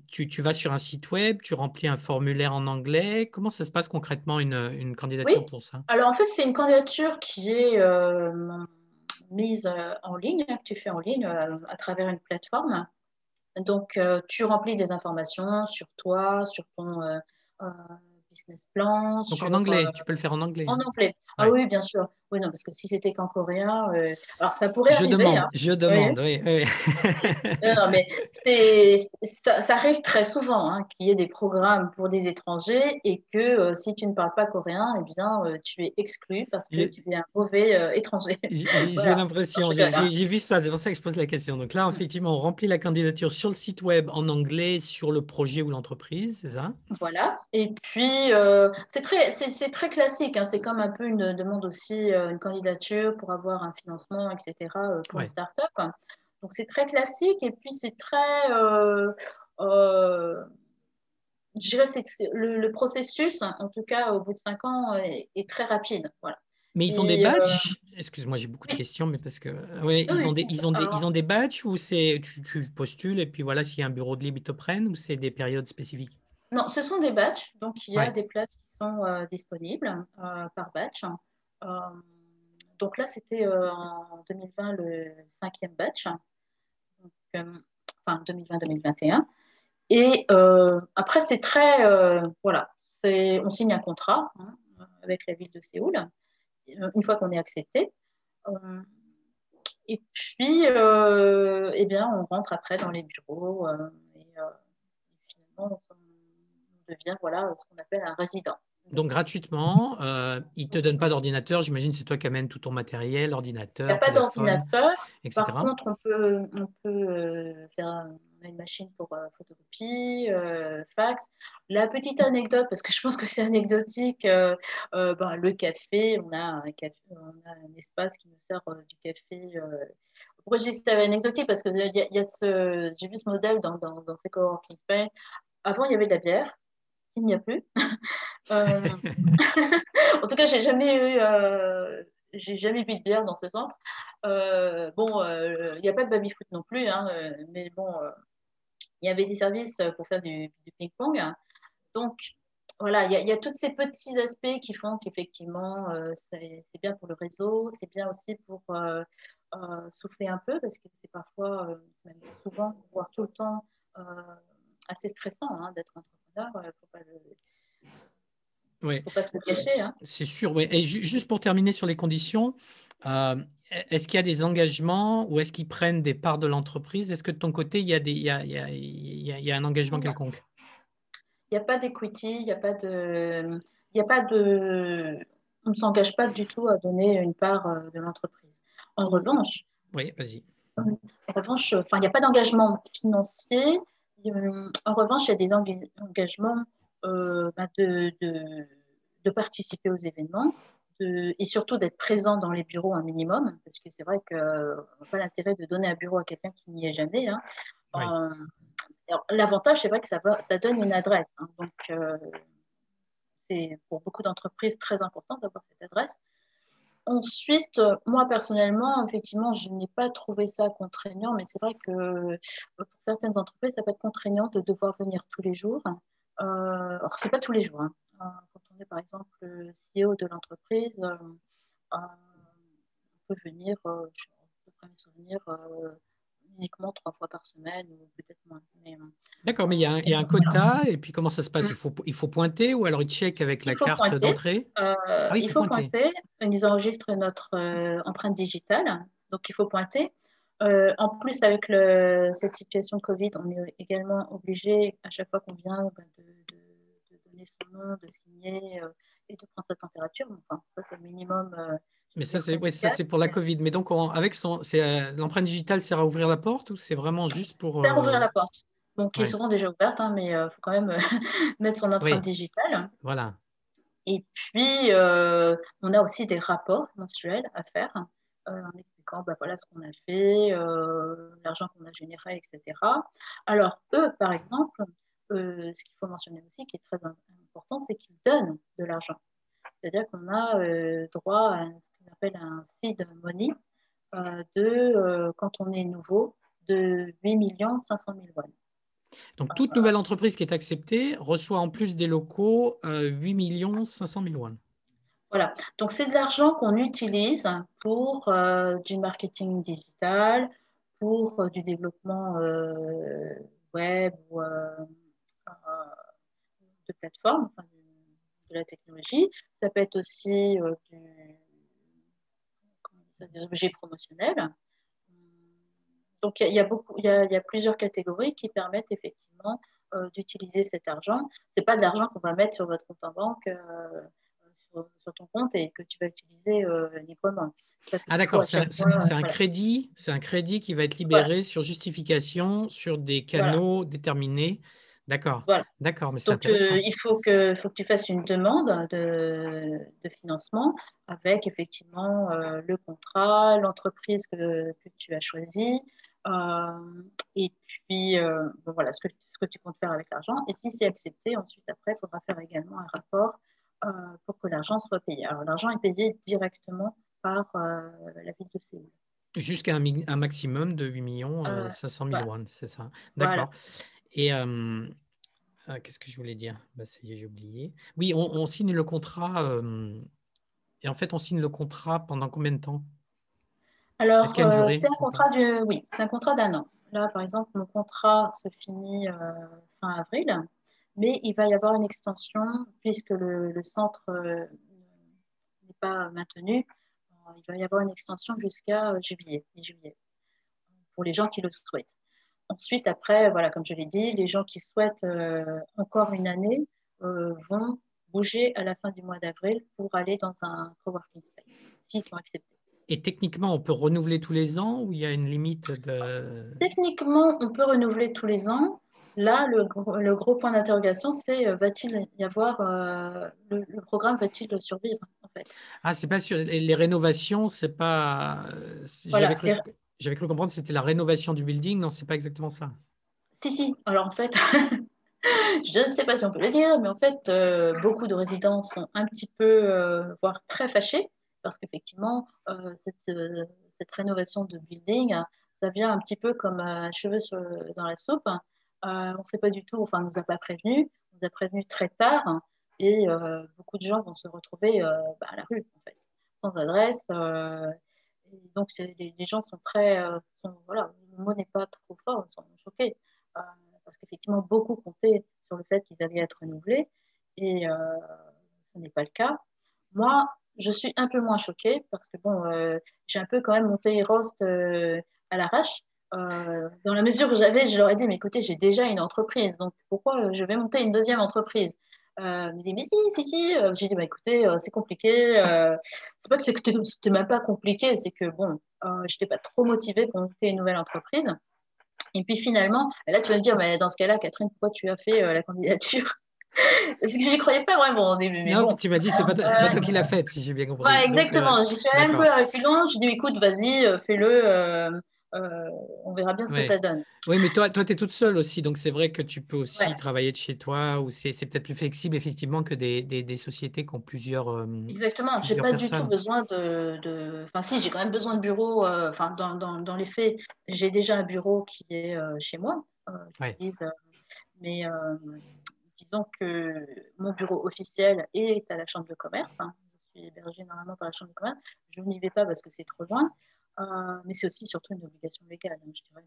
tu, vas sur un site web, tu remplis un formulaire en anglais. Comment ça se passe concrètement une, candidature pour ça? Alors en fait, c'est une candidature qui est mise en ligne, que tu fais en ligne à travers une plateforme. Donc, tu remplis des informations sur toi, sur ton business plan. Donc en anglais, tu peux le faire en anglais. En anglais. Ah oui, bien sûr. Oui, non, parce que si c'était qu'en coréen, euh, alors ça pourrait je arriver. Demande, hein. Je demande, oui. oui, <laughs> non, mais ça, ça, arrive très souvent hein, qu'il y ait des programmes pour des étrangers et que euh, si tu ne parles pas coréen, eh bien, euh, tu es exclu parce que tu es un mauvais étranger. J'ai <laughs> l'impression, j'ai vu ça, c'est pour ça que je pose la question. Donc là, effectivement, on remplit la candidature sur le site web en anglais sur le projet ou l'entreprise, c'est ça? Voilà. Et puis, c'est très, très classique, hein. c'est comme un peu une demande aussi une candidature pour avoir un financement, etc., euh, pour une start-up. Donc, c'est très classique et puis c'est très. Euh, je dirais que le, le, processus, en tout cas au bout de cinq ans, est, très rapide. Voilà. Mais ils ont des badges? Excuse-moi, j'ai beaucoup de questions, mais parce que oui, ils, ont des, ils, ont des, ils ont des badges ou c'est tu, tu, postules et puis voilà, s'il y a un bureau de libre, ils te prennent ou c'est des périodes spécifiques? Non, ce sont des badges. Donc, il y a des places qui sont disponibles par badge. Euh, donc là, c'était euh, en 2020 le cinquième batch, euh, enfin 2020-2021. Et après, c'est très, voilà, on signe un contrat hein, avec la ville de Séoul, une fois qu'on est accepté. et puis, eh bien, on rentre après dans les bureaux et, finalement, on, devient voilà, ce qu'on appelle un résident. Donc gratuitement, euh, ils ne te donnent pas d'ordinateur. J'imagine c'est toi qui amènes tout ton matériel, ordinateur. Il n'y a pas d'ordinateur. Par contre, on peut, on peut euh, faire une machine pour euh, photocopie, euh, fax. La petite anecdote, parce que je pense que c'est anecdotique, ben, le café on, a un café, on a un espace qui nous sert du café. Pourquoi je dis c'est anecdotique Parce que y y a ce, j'ai vu ce modèle dans, dans, dans ces coworking space. Avant, il y avait de la bière il n'y a plus. <laughs> Euh, <laughs> en tout cas, j'ai jamais eu, euh, j'ai jamais bu de bière dans ce sens. Euh, bon, il n'y a pas de baby-foot non plus, hein, mais bon, il y avait des services pour faire du, ping-pong. Donc, voilà, il y, a tous ces petits aspects qui font qu'effectivement, c'est bien pour le réseau, c'est bien aussi pour souffler un peu, parce que c'est parfois, même souvent, voire tout le temps, assez stressant hein, d'être entrepreneur il ne faut pas Faut pas se le cacher. Hein. C'est sûr. Oui. Et juste pour terminer sur les conditions, euh, est-ce qu'il y a des engagements ou est-ce qu'ils prennent des parts de l'entreprise? Est-ce que de ton côté, il y a, des, il y a, il y a, il y a un engagement quelconque? Il n'y a pas d'equity, il n'y a pas de. Il a pas de... On ne s'engage pas du tout à donner une part euh, de l'entreprise. En revanche, oui, vas-y. En revanche, enfin, il n'y a pas d'engagement financier, en revanche, il y a des engagements euh, bah, de, de, participer aux événements et surtout d'être présent dans les bureaux un minimum, parce que c'est vrai que euh, pas l'intérêt de donner un bureau à quelqu'un qui n'y est jamais. Hein. Euh, l'avantage, c'est vrai que ça, va, ça donne une adresse. Hein. donc, c'est pour beaucoup d'entreprises très important d'avoir cette adresse. Ensuite, moi personnellement, effectivement, je n'ai pas trouvé ça contraignant, mais c'est vrai que euh, pour certaines entreprises, ça peut être contraignant de devoir venir tous les jours. Euh, alors, ce n'est pas tous les jours. Hein. Euh, quand on est par exemple le CEO de l'entreprise, euh, on peut venir, je peux me souvenir, uniquement trois fois par semaine ou peut-être moins. Euh, D'accord, mais il y, a un, il y, a un quota et puis comment ça se passe? Il faut, il faut pointer ou alors ils checkent avec la carte d'entrée? Euh, ah Il faut, pointer. Ils enregistrent notre euh, empreinte digitale, donc il faut pointer. en plus, avec le, cette situation de Covid, on est également obligé, à chaque fois qu'on vient, bah, de, de, donner son nom, de signer et de prendre sa température. Enfin, ça, c'est le minimum mais ça, c'est c'est pour la Covid. Mais donc, avec son, euh, l'empreinte digitale sert à ouvrir la porte ou c'est vraiment juste pour. Faire ouvrir euh, la porte. Donc, qui est souvent déjà ouverte, hein, mais il euh, faut quand même <laughs> mettre son empreinte digitale. Voilà. Et puis, on a aussi des rapports mensuels à faire en expliquant bah, voilà, ce qu'on a fait, l'argent qu'on a généré, etc. Alors, eux, par exemple, ce qu'il faut mentionner aussi, qui est très important, c'est qu'ils donnent de l'argent. C'est-à-dire qu'on a droit à appelle un seed money euh, de, euh, quand on est nouveau, de 8 500 000 won. Donc, toute nouvelle entreprise qui est acceptée reçoit en plus des locaux 8 500 000 won. Voilà, donc c'est de l'argent qu'on utilise pour du marketing digital, pour du développement web ou de plateforme, de la technologie. Ça peut être aussi du, des objets promotionnels. Donc, il y, a, beaucoup, il, y a, plusieurs catégories qui permettent effectivement euh, d'utiliser cet argent. Ce n'est pas de l'argent qu'on va mettre sur votre compte en banque, euh, sur, ton compte et que tu vas utiliser euh, librement. ah d'accord, c'est un, crédit, c'est un crédit qui va être libéré sur justification sur des canaux déterminés D'accord. Voilà. D'accord, mais Donc, euh, il faut que, faut que tu fasses une demande de, de financement avec effectivement euh, le contrat, l'entreprise que, que, tu as choisie, euh, et puis voilà ce que, ce que tu comptes faire avec l'argent. Et si c'est accepté, ensuite, après, il faudra faire également un rapport pour que l'argent soit payé. Alors, l'argent est payé directement par la ville de Séoul. Jusqu'à un, un, maximum de 8 millions 500 000 won, c'est ça D'accord. Et ah, qu'est-ce que je voulais dire? Bah, Ça y est, j'ai oublié. Oui, on, signe le contrat. et en fait, on signe le contrat pendant combien de temps? Alors, c'est un contrat? de, oui, c'est un contrat d'un an. Là, par exemple, mon contrat se finit fin avril, mais il va y avoir une extension puisque le, centre n'est pas maintenu. Il va y avoir une extension jusqu'à juillet, juillet, pour les gens qui le souhaitent. Ensuite, après, voilà, comme je l'ai dit, les gens qui souhaitent euh, encore une année euh, vont bouger à la fin du mois d'avril pour aller dans un coworking space, s'ils sont acceptés. Et techniquement, on peut renouveler tous les ans ou il y a une limite de... Techniquement, on peut renouveler tous les ans. Là, le, le gros point d'interrogation, c'est euh, va-t-il y avoir le, programme va-t-il survivre en fait? Ah, c'est pas sûr. Les rénovations, c'est pas. Voilà, j'avais cru comprendre que c'était la rénovation du building. Non, c'est pas exactement ça. Si, si. Alors en fait, <laughs> je ne sais pas si on peut le dire, mais en fait, euh, beaucoup de résidents sont un petit peu, euh, voire très fâchés, parce qu'effectivement, euh, cette, rénovation de building, ça vient un petit peu comme un cheveu dans la soupe. on ne sait pas du tout, enfin, on ne nous a pas prévenu, on nous a prévenu très tard, et beaucoup de gens vont se retrouver bah, à la rue, en fait, sans adresse donc les, gens sont très, euh, voilà, le mot n'est pas trop fort, ils sont choqués euh, parce qu'effectivement beaucoup comptaient sur le fait qu'ils allaient être renouvelés et euh, ce n'est pas le cas. Moi, je suis un peu moins choquée parce que bon, j'ai un peu quand même monté Rost à l'arrache. dans la mesure où j'avais, je leur ai dit, mais écoutez, j'ai déjà une entreprise, donc pourquoi je vais monter une deuxième entreprise? Euh, il me dit, mais si, si, si. Euh, j'ai dit, bah, écoutez, euh, c'est compliqué. Euh, c'est pas que c'était même pas compliqué, c'est que bon, je n'étais pas trop motivée pour monter une nouvelle entreprise. Et puis finalement, là, tu vas me dire, mais dans ce cas-là, Catherine, pourquoi tu as fait la candidature? <laughs> Parce que je n'y croyais pas vraiment au début. non, tu m'as dit, c'est pas, pas toi qui l'as faite, si j'ai bien compris. Ouais, exactement. J'y suis allée un peu à reculons. J'ai dit, écoute, vas-y, fais-le. Euh, on verra bien ce que ça donne. Oui, mais toi, toi tu es toute seule aussi, donc c'est vrai que tu peux aussi travailler de chez toi, ou c'est peut-être plus flexible effectivement que des, des, sociétés qui ont plusieurs. Euh, Exactement, je n'ai pas du tout besoin de. Enfin, si, j'ai quand même besoin de bureau, euh, enfin, dans, dans, dans, les faits, j'ai déjà un bureau qui est chez moi. mais disons que mon bureau officiel est à la chambre de commerce. Hein. Je suis hébergée normalement par la chambre de commerce. Je n'y vais pas parce que c'est trop loin. Euh, mais c'est aussi surtout une obligation légale, hein, je dirais,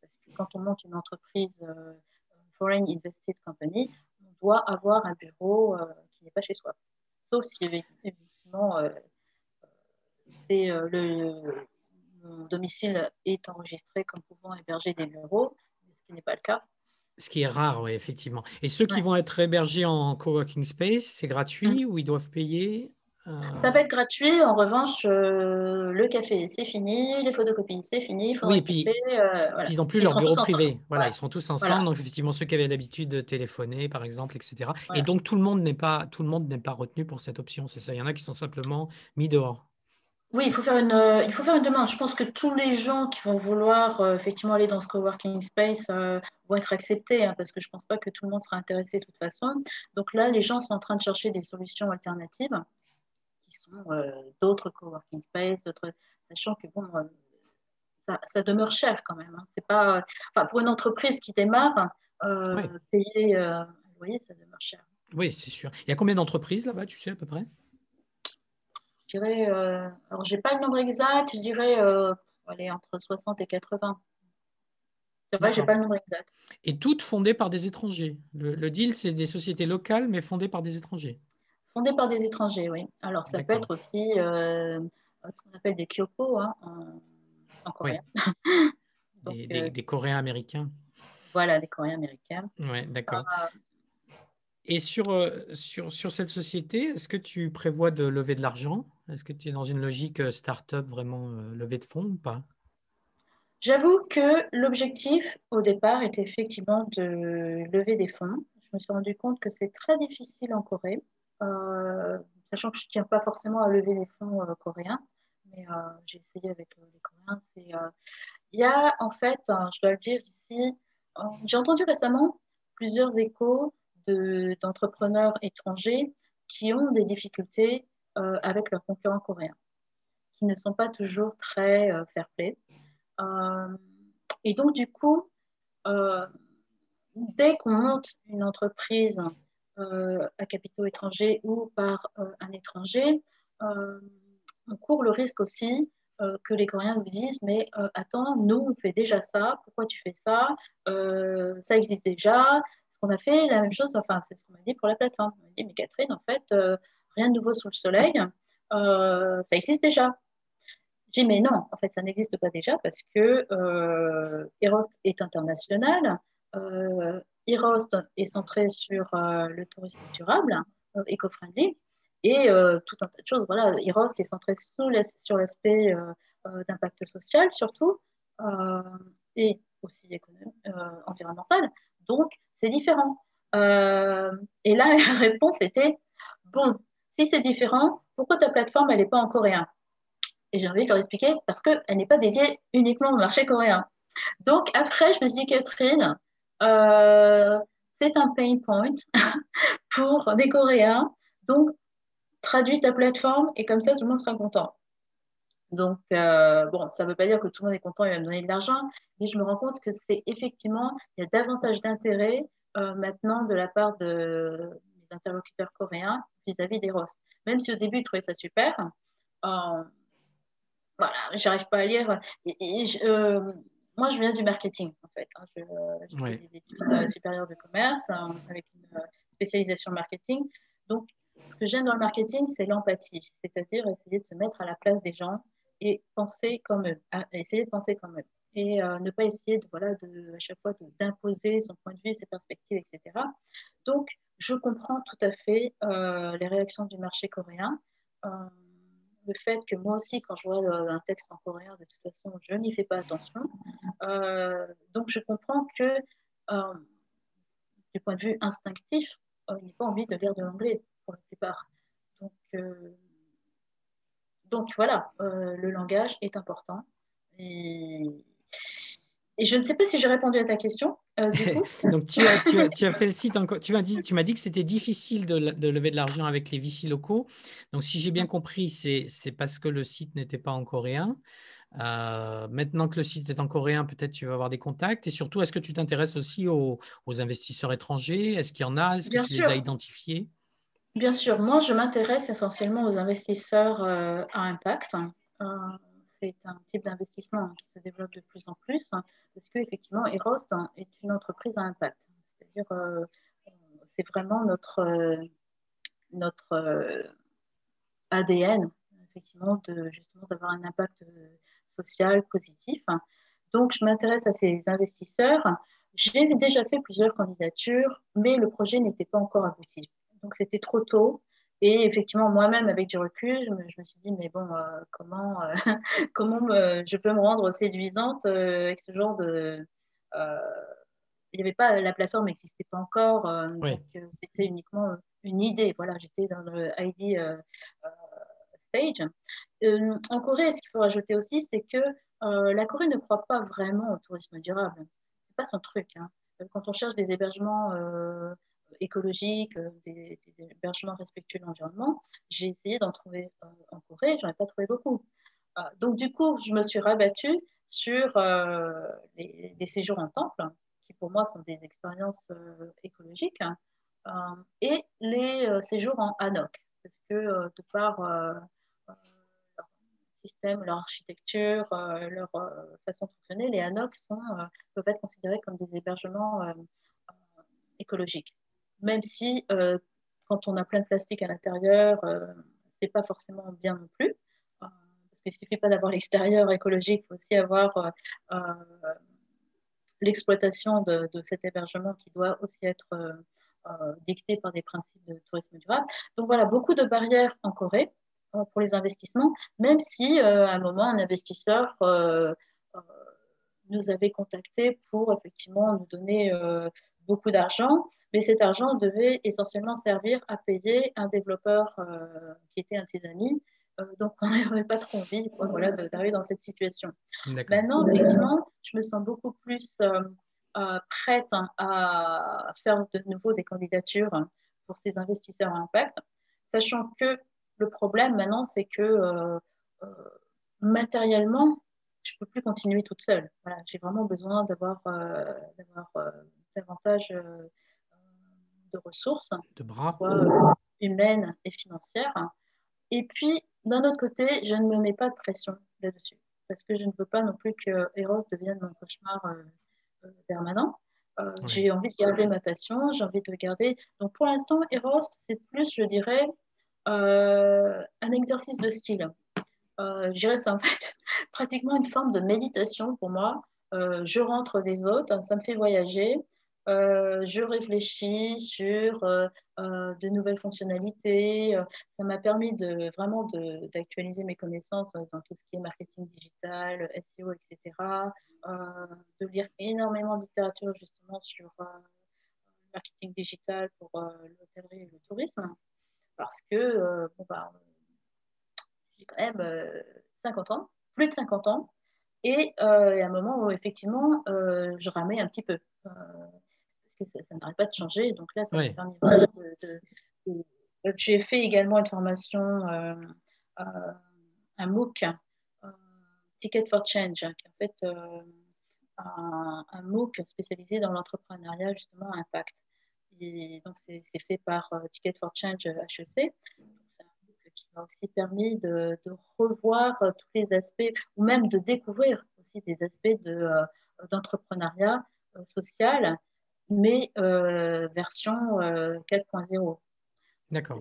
parce que quand on monte une entreprise euh, foreign invested company, on doit avoir un bureau euh, qui n'est pas chez soi, sauf si évidemment le, mon domicile est enregistré comme pouvant héberger des bureaux, ce qui n'est pas le cas. Ce qui est rare, oui, effectivement. Et ceux qui vont être hébergés en coworking space, c'est gratuit mmh. ou ils doivent payer euh, ça peut être gratuit. En revanche, euh, le café, c'est fini. Les photocopies, c'est fini. oui, puis, euh, ils n'ont plus leur bureau privé. Voilà, ils seront tous ensemble. Donc, effectivement, ceux qui avaient l'habitude de téléphoner, par exemple, etc. Et donc, tout le monde n'est pas, tout le monde n'est pas retenu pour cette option. C'est ça. Il y en a qui sont simplement mis dehors. Oui, il faut faire une, il faut faire une demande. Je pense que tous les gens qui vont vouloir effectivement aller dans ce coworking space vont être acceptés, hein, parce que je ne pense pas que tout le monde sera intéressé de toute façon. Donc là, les gens sont en train de chercher des solutions alternatives qui sont euh, d'autres coworking space, d'autres, sachant que bon, euh, ça, demeure cher quand même. Hein. C'est pas, pour une entreprise qui démarre, euh, payer un loyer, ça demeure cher. Oui, c'est sûr. Il y a combien d'entreprises là-bas, tu sais à peu près? Je dirais, alors j'ai pas le nombre exact, je dirais allez, entre 60 et 80. C'est vrai, je n'ai pas le nombre exact. Et toutes fondées par des étrangers. Le, deal, c'est des sociétés locales, mais fondées par des étrangers. Fondées par des étrangers, oui. Alors, ça peut être aussi ce qu'on appelle des Kyoko hein, en, coréen. <laughs> des, des, Coréens américains. Voilà, des Coréens américains. Oui, d'accord. Euh, et sur, euh, sur, sur cette société, est-ce que tu prévois de lever de l'argent? Est-ce que tu es dans une logique euh, start-up vraiment levée de fonds ou pas? J'avoue que l'objectif au départ était effectivement de lever des fonds. Je me suis rendu compte que c'est très difficile en Corée, sachant que je ne tiens pas forcément à lever des fonds coréens, mais j'ai essayé avec les Coréens. Il y a en fait, je dois le dire ici, euh, j'ai entendu récemment plusieurs échos d'entrepreneurs étrangers qui ont des difficultés euh, avec leurs concurrents coréens, qui ne sont pas toujours très euh, fair-play. et donc, du coup, dès qu'on monte une entreprise à capitaux étrangers ou par un étranger, on court le risque aussi euh, que les Coréens nous disent Mais euh, attends, nous, on fait déjà ça, pourquoi tu fais ça? Euh, Ça existe déjà. Ce qu'on a fait, la même chose, enfin, c'est ce qu'on m'a dit pour la plateforme. On m'a dit Mais Catherine, en fait, rien de nouveau sous le soleil, ça existe déjà. J'ai dit Mais non, en fait, ça n'existe pas déjà parce que Erost est international. Erost est centré sur le tourisme durable, éco-friendly et euh, tout un tas de choses. Voilà, Eros est centré sur l'aspect euh, euh, d'impact social surtout, et aussi environnemental. Donc, c'est différent. et là, <laughs> la réponse était, bon, si c'est différent, pourquoi ta plateforme, elle n'est pas en coréen? Et j'ai envie de leur expliquer, parce qu'elle n'est pas dédiée uniquement au marché coréen. Donc, après, je me suis dit, Catherine, c'est un pain point <laughs> pour des Coréens. Donc, traduis ta plateforme et comme ça, tout le monde sera content. Donc, euh, bon, ça ne veut pas dire que tout le monde est content et va me donner de l'argent, mais je me rends compte que c'est effectivement, il y a davantage d'intérêt euh, maintenant de la part de, des interlocuteurs coréens vis-à-vis des ROS. Même si au début, ils trouvaient ça super, euh, voilà, j'arrive pas à lire. Moi, je viens du marketing, en fait. Hein. Je, fais des études supérieures de commerce avec une spécialisation marketing. Donc, ce que j'aime dans le marketing, c'est l'empathie, c'est-à-dire essayer de se mettre à la place des gens et penser comme eux, essayer de penser comme eux. Et euh, ne pas essayer de, voilà, de, à chaque fois d'imposer son point de vue, ses perspectives, etc. Donc, je comprends tout à fait euh, les réactions du marché coréen. Euh, le fait que moi aussi, quand je vois un texte en coréen, de toute façon, je n'y fais pas attention. Donc, je comprends que, du point de vue instinctif, il n'y a pas envie de lire de l'anglais pour la plupart. Donc, euh, donc voilà, euh, le langage est important. Et, je ne sais pas si j'ai répondu à ta question. Euh, <laughs> donc tu as, tu, as, tu as, fait le site encore. Tu m'as dit, tu m'as dit que c'était difficile de, de, lever de l'argent avec les VC locaux. Donc si j'ai bien compris, c'est parce que le site n'était pas en coréen. Maintenant que le site est en coréen, peut-être tu vas avoir des contacts. Et surtout, est-ce que tu t'intéresses aussi aux, aux, investisseurs étrangers? Est-ce qu'il y en a? Est-ce que tu les as identifiés? Bien sûr, moi je m'intéresse essentiellement aux investisseurs euh, à impact. Euh, c'est un type d'investissement qui se développe de plus en plus parce qu'effectivement, Eros est une entreprise à impact. C'est-à-dire, euh, c'est vraiment notre, notre ADN, effectivement, de, justement d'avoir un impact social positif. Donc, je m'intéresse à ces investisseurs. J'ai déjà fait plusieurs candidatures, mais le projet n'était pas encore abouti donc c'était trop tôt. Et effectivement, moi-même, avec du recul, je me, suis dit, mais bon, euh, comment, euh, <laughs> comment je peux me rendre séduisante euh, avec ce genre de... il n'y avait pas, la plateforme n'existait pas encore, donc c'était uniquement une idée. Voilà, j'étais dans le ID stage. En Corée, ce qu'il faut rajouter aussi, c'est que la Corée ne croit pas vraiment au tourisme durable. C'est pas son truc. Hein. Quand on cherche des hébergements écologiques, euh, des, hébergements respectueux de l'environnement. J'ai essayé d'en trouver euh, en Corée, j'en ai pas trouvé beaucoup. Euh, donc du coup, je me suis rabattue sur les, séjours en temple, qui pour moi sont des expériences écologiques, et les séjours en hanok, parce que de par système, leur architecture, leur façon de fonctionner, les ANOC sont, peuvent être considérés comme des hébergements écologiques. Même si quand on a plein de plastique à l'intérieur, c'est pas forcément bien non plus. parce qu'il ne suffit pas d'avoir <laughs> l'extérieur écologique, il faut aussi avoir l'exploitation de, cet hébergement qui doit aussi être euh, euh, dicté par des principes de tourisme durable. Donc voilà, beaucoup de barrières en Corée euh, pour les investissements, même si à un moment un investisseur nous avait contacté pour effectivement nous donner beaucoup d'argent, mais cet argent devait essentiellement servir à payer un développeur qui était un de ses amis. Euh, donc, on n'avait pas trop envie voilà, d'arriver dans cette situation. Maintenant, effectivement, je me sens beaucoup plus euh, euh, prête à faire de nouveau des candidatures pour ces investisseurs à impact, sachant que le problème maintenant, c'est que matériellement, je ne peux plus continuer toute seule. Voilà, J'ai vraiment besoin d'avoir davantage de ressources, de bras. humaines et financières. Et puis, d'un autre côté, je ne me mets pas de pression là-dessus, parce que je ne veux pas non plus que Eros devienne mon cauchemar euh, euh, permanent. Euh, j'ai envie de garder ma passion, j'ai envie de garder. Donc pour l'instant, Eros, c'est plus, je dirais, un exercice de style. je dirais, c'est en fait <laughs> pratiquement une forme de méditation pour moi. je rentre des autres, ça me fait voyager. Euh, je réfléchis sur euh, euh, de nouvelles fonctionnalités. Ça m'a permis de vraiment d'actualiser mes connaissances dans tout ce qui est marketing digital, SEO, etc. de lire énormément de littérature justement sur le marketing digital pour l'hôtellerie et le tourisme. Parce que bon, bah, j'ai quand même 50 ans, plus de 50 ans, et il y a un moment où effectivement je ramais un petit peu que ça, n'arrête pas de changer. Donc là, ça m'a permis de, J'ai fait également une formation, euh, euh, un MOOC, euh, Ticket for Change, qui est en fait un, un, MOOC spécialisé dans l'entrepreneuriat, justement, à impact. Donc, c'est fait par Ticket for Change HEC. C'est un qui m'a aussi permis de, revoir tous les aspects, ou même de découvrir aussi des aspects d'entrepreneuriat social mais euh, version 4.0. Euh, D'accord.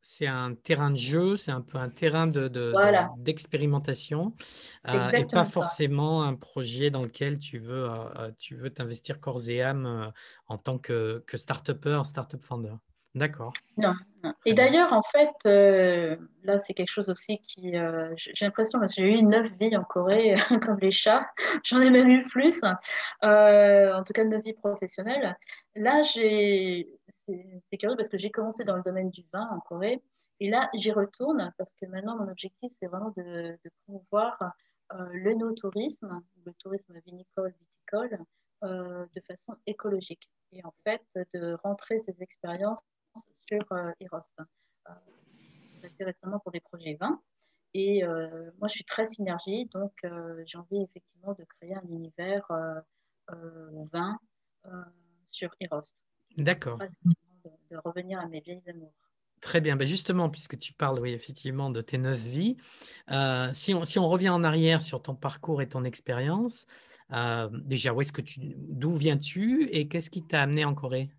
C'est un terrain de jeu, c'est un peu un terrain d'expérimentation de, euh, et pas forcément un projet dans lequel tu veux tu veux t'investir corps et âme en tant que, que start-upper, start-up founder. D'accord. Non, Et d'ailleurs, en fait, euh, là, c'est quelque chose aussi qui. Euh, j'ai l'impression, que j'ai eu neuf vies en Corée, <laughs> comme les chats. J'en ai même eu plus. Euh, en tout cas, neuf vies professionnelles. Là, j'ai. C'est curieux parce que j'ai commencé dans le domaine du vin en Corée. Et là, j'y retourne parce que maintenant, mon objectif, c'est vraiment de, de promouvoir le no-tourisme, le tourisme vinicole, viticole, de façon écologique. Et en fait, de rentrer ces expériences sur euh, Eros. Euh, fait récemment pour des projets 20. Et euh, moi, je suis très synergie, donc j'ai envie effectivement de créer un univers 20 sur Eros. D'accord. De, revenir à mes vieilles amours. Très bien. Ben justement, puisque tu parles oui, effectivement de tes neuf vies, si, on, si, on, revient en arrière sur ton parcours et ton expérience, déjà, où est-ce que tu, d'où viens-tu et qu'est-ce qui t'a amené en Corée?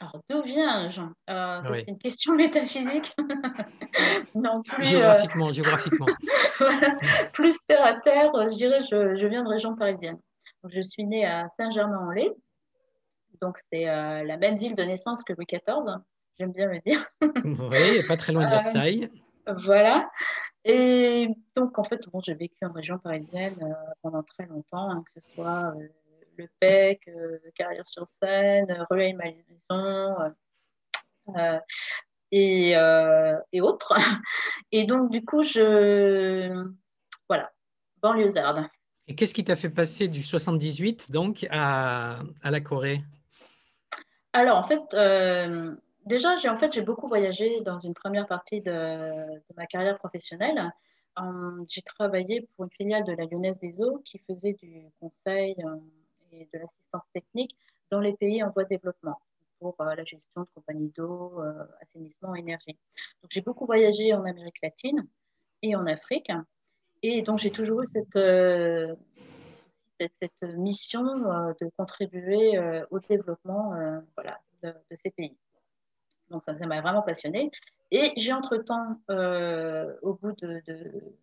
Alors, d'où viens-je? Euh, C'est une question <laughs> métaphysique. <laughs> non, plus, géographiquement, euh, géographiquement. <laughs> plus terre à terre, je dirais, je, je viens de région parisienne. Donc, je suis née à Saint-Germain-en-Laye. Donc, c'est euh, la même ville de naissance que Louis XIV, j'aime bien le dire. <laughs> oui, pas très loin de Versailles. voilà. Et donc, en fait, bon, j'ai vécu en région parisienne pendant très longtemps, hein, que ce soit le PEC, euh, Carrière sur scène, Rueil Malmaison euh, et, et autres. <laughs> Et donc, du coup, je. Voilà, banlieusarde. Et qu'est-ce qui t'a fait passer du 78 donc à, à la Corée? Alors, en fait, euh, déjà, j'ai en fait, beaucoup voyagé dans une première partie de, ma carrière professionnelle. j'ai travaillé pour une filiale de la Lyonnaise des Eaux qui faisait du conseil de l'assistance technique dans les pays en voie de développement. pour la gestion de compagnies d'eau, assainissement, énergie. Donc j'ai beaucoup voyagé en Amérique latine et en Afrique. Et donc j'ai toujours eu cette, cette mission de contribuer au développement voilà, de, ces pays. Donc ça m'a vraiment passionnée. Et j'ai entre-temps, au bout de, de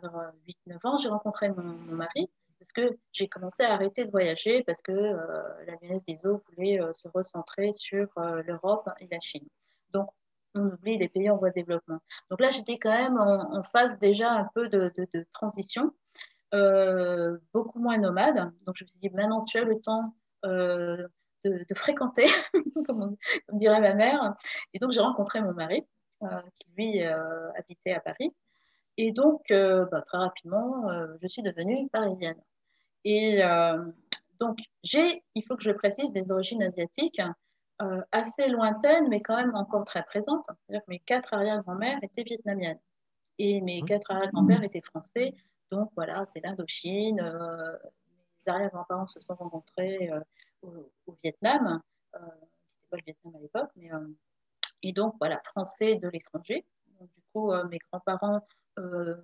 8-9 ans, j'ai rencontré mon, mari parce que j'ai commencé à arrêter de voyager parce que euh, la Lyonnaise des eaux voulait euh, se recentrer sur euh, l'Europe et la Chine. Donc, on oublie les pays en voie de développement. Donc là, j'étais quand même en, phase déjà un peu de, transition, beaucoup moins nomade. Donc, je me suis dit, maintenant, tu as le temps de, fréquenter, <laughs> comme, dirait ma mère. Et donc, j'ai rencontré mon mari, qui lui habitait à Paris. Et donc, euh, bah, très rapidement, euh, je suis devenue parisienne. Et euh, donc, j'ai, il faut que je précise, des origines asiatiques assez lointaines, mais quand même encore très présentes. C'est-à-dire que mes quatre arrière-grand-mères étaient vietnamiennes et mes mmh. quatre arrière-grands-pères étaient français. Donc, voilà, c'est l'Indochine. mes arrière-grands-parents se sont rencontrés au, Vietnam. C'était pas le Vietnam à l'époque, mais. et donc, voilà, français de l'étranger. Du coup, mes grands-parents euh,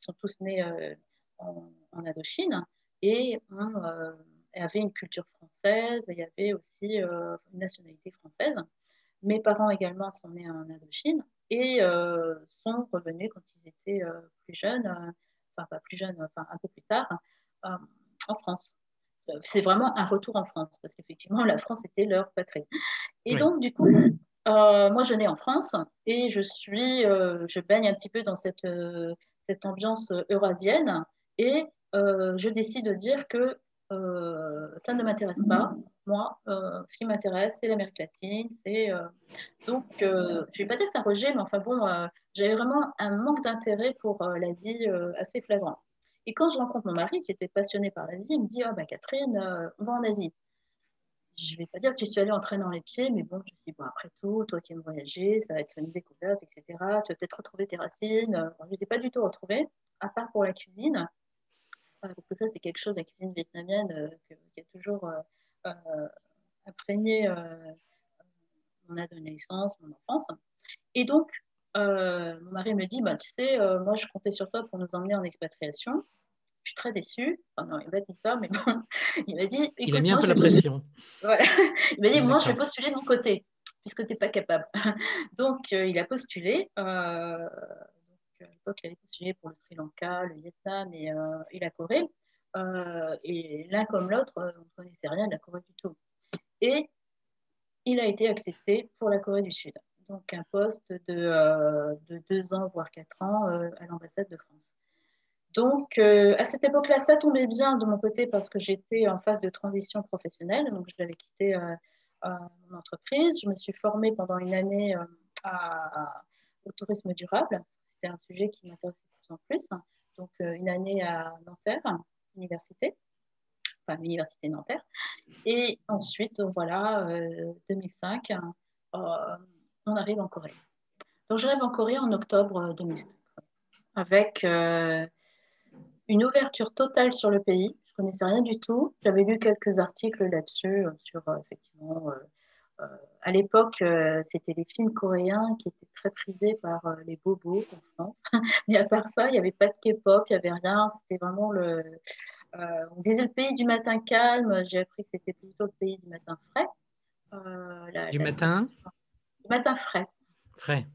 sont tous nés euh, en, Indochine et on euh, avait une culture française, il y avait aussi une nationalité française. Mes parents également sont nés en Indochine et sont revenus quand ils étaient plus jeunes, enfin pas plus jeunes, enfin un peu plus tard, en France. C'est vraiment un retour en France parce qu'effectivement la France était leur patrie. Et donc du coup, euh, moi, je nais en France et je suis, euh, je baigne un petit peu dans cette, euh, cette ambiance eurasienne et je décide de dire que ça ne m'intéresse pas. Moi, ce qui m'intéresse, c'est l'Amérique latine. C'est donc, je ne vais pas dire que c'est un rejet, mais enfin bon, j'avais vraiment un manque d'intérêt pour l'Asie assez flagrant. Et quand je rencontre mon mari, qui était passionné par l'Asie, il me dit, oh, bah, Catherine, on va en Asie je ne vais pas dire que je suis allée en traînant les pieds, mais bon, je me suis dit, bon, après tout, toi qui aimes voyager, ça va être une découverte, etc. Tu vas peut-être retrouver tes racines. je n'étais pas du tout retrouvée, à part pour la cuisine, euh, parce que ça, c'est quelque chose, la cuisine vietnamienne, euh, qui a toujours euh, imprégné mon adolescence, mon enfance. Et donc, mon mari me dit, bah, tu sais, moi, je comptais sur toi pour nous emmener en expatriation je suis très déçue. Enfin, non, il m'a dit ça, mais bon, il m'a dit. Il a mis un peu la pression. <laughs> Il m'a dit, moi, je vais postuler de mon côté, puisque tu n'es pas capable. <laughs> donc, euh, il a postulé. Euh, à l'époque, il avait postulé pour le Sri Lanka, le Vietnam et, euh, la Corée. et l'un comme l'autre, on ne connaissait rien de la Corée du tout. Et il a été accepté pour la Corée du Sud. Donc, un poste de, de deux ans, voire quatre ans à l'ambassade de France. Donc, euh, à cette époque-là, ça tombait bien de mon côté parce que j'étais en phase de transition professionnelle. Donc, j'avais quitté euh, euh, mon entreprise. Je me suis formée pendant une année au tourisme durable. C'était un sujet qui m'intéressait de plus en plus. Donc, une année à Nanterre, université, enfin, l'université Nanterre. Et ensuite, voilà, 2005, on arrive en Corée. Donc, j'arrive en Corée en octobre 2005 avec une ouverture totale sur le pays. Je ne connaissais rien du tout. J'avais lu quelques articles là-dessus, euh, sur euh, effectivement. Euh, à l'époque, c'était les films coréens qui étaient très prisés par les bobos en France. <laughs> Mais à part ça, il n'y avait pas de K-pop, il n'y avait rien. C'était vraiment le. on disait le pays du matin calme. J'ai appris que c'était plutôt le pays du matin frais. du matin Du matin frais. Frais.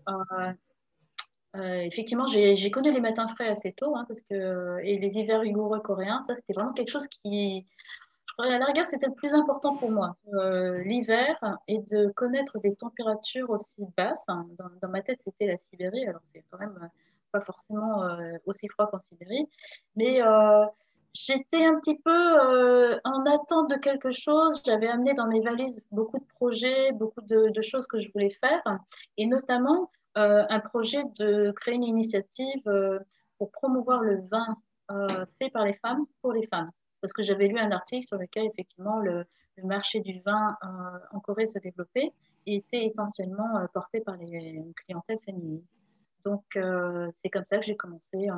Euh, effectivement, j'ai connu les matins frais assez tôt, hein, parce que, et les hivers rigoureux coréens, ça c'était vraiment quelque chose qui, à la rigueur, c'était le plus important pour moi. Euh, l'hiver et de connaître des températures aussi basses. Hein. dans, ma tête, c'était la Sibérie, alors c'est quand même pas forcément euh, aussi froid qu'en Sibérie, mais j'étais un petit peu en attente de quelque chose. J'avais amené dans mes valises beaucoup de projets, beaucoup de, choses que je voulais faire, et notamment euh, un projet de créer une initiative euh, pour promouvoir le vin euh, fait par les femmes pour les femmes. Parce que j'avais lu un article sur lequel effectivement le, marché du vin en Corée se développait et était essentiellement porté par les clientèles féminines. Donc c'est comme ça que j'ai commencé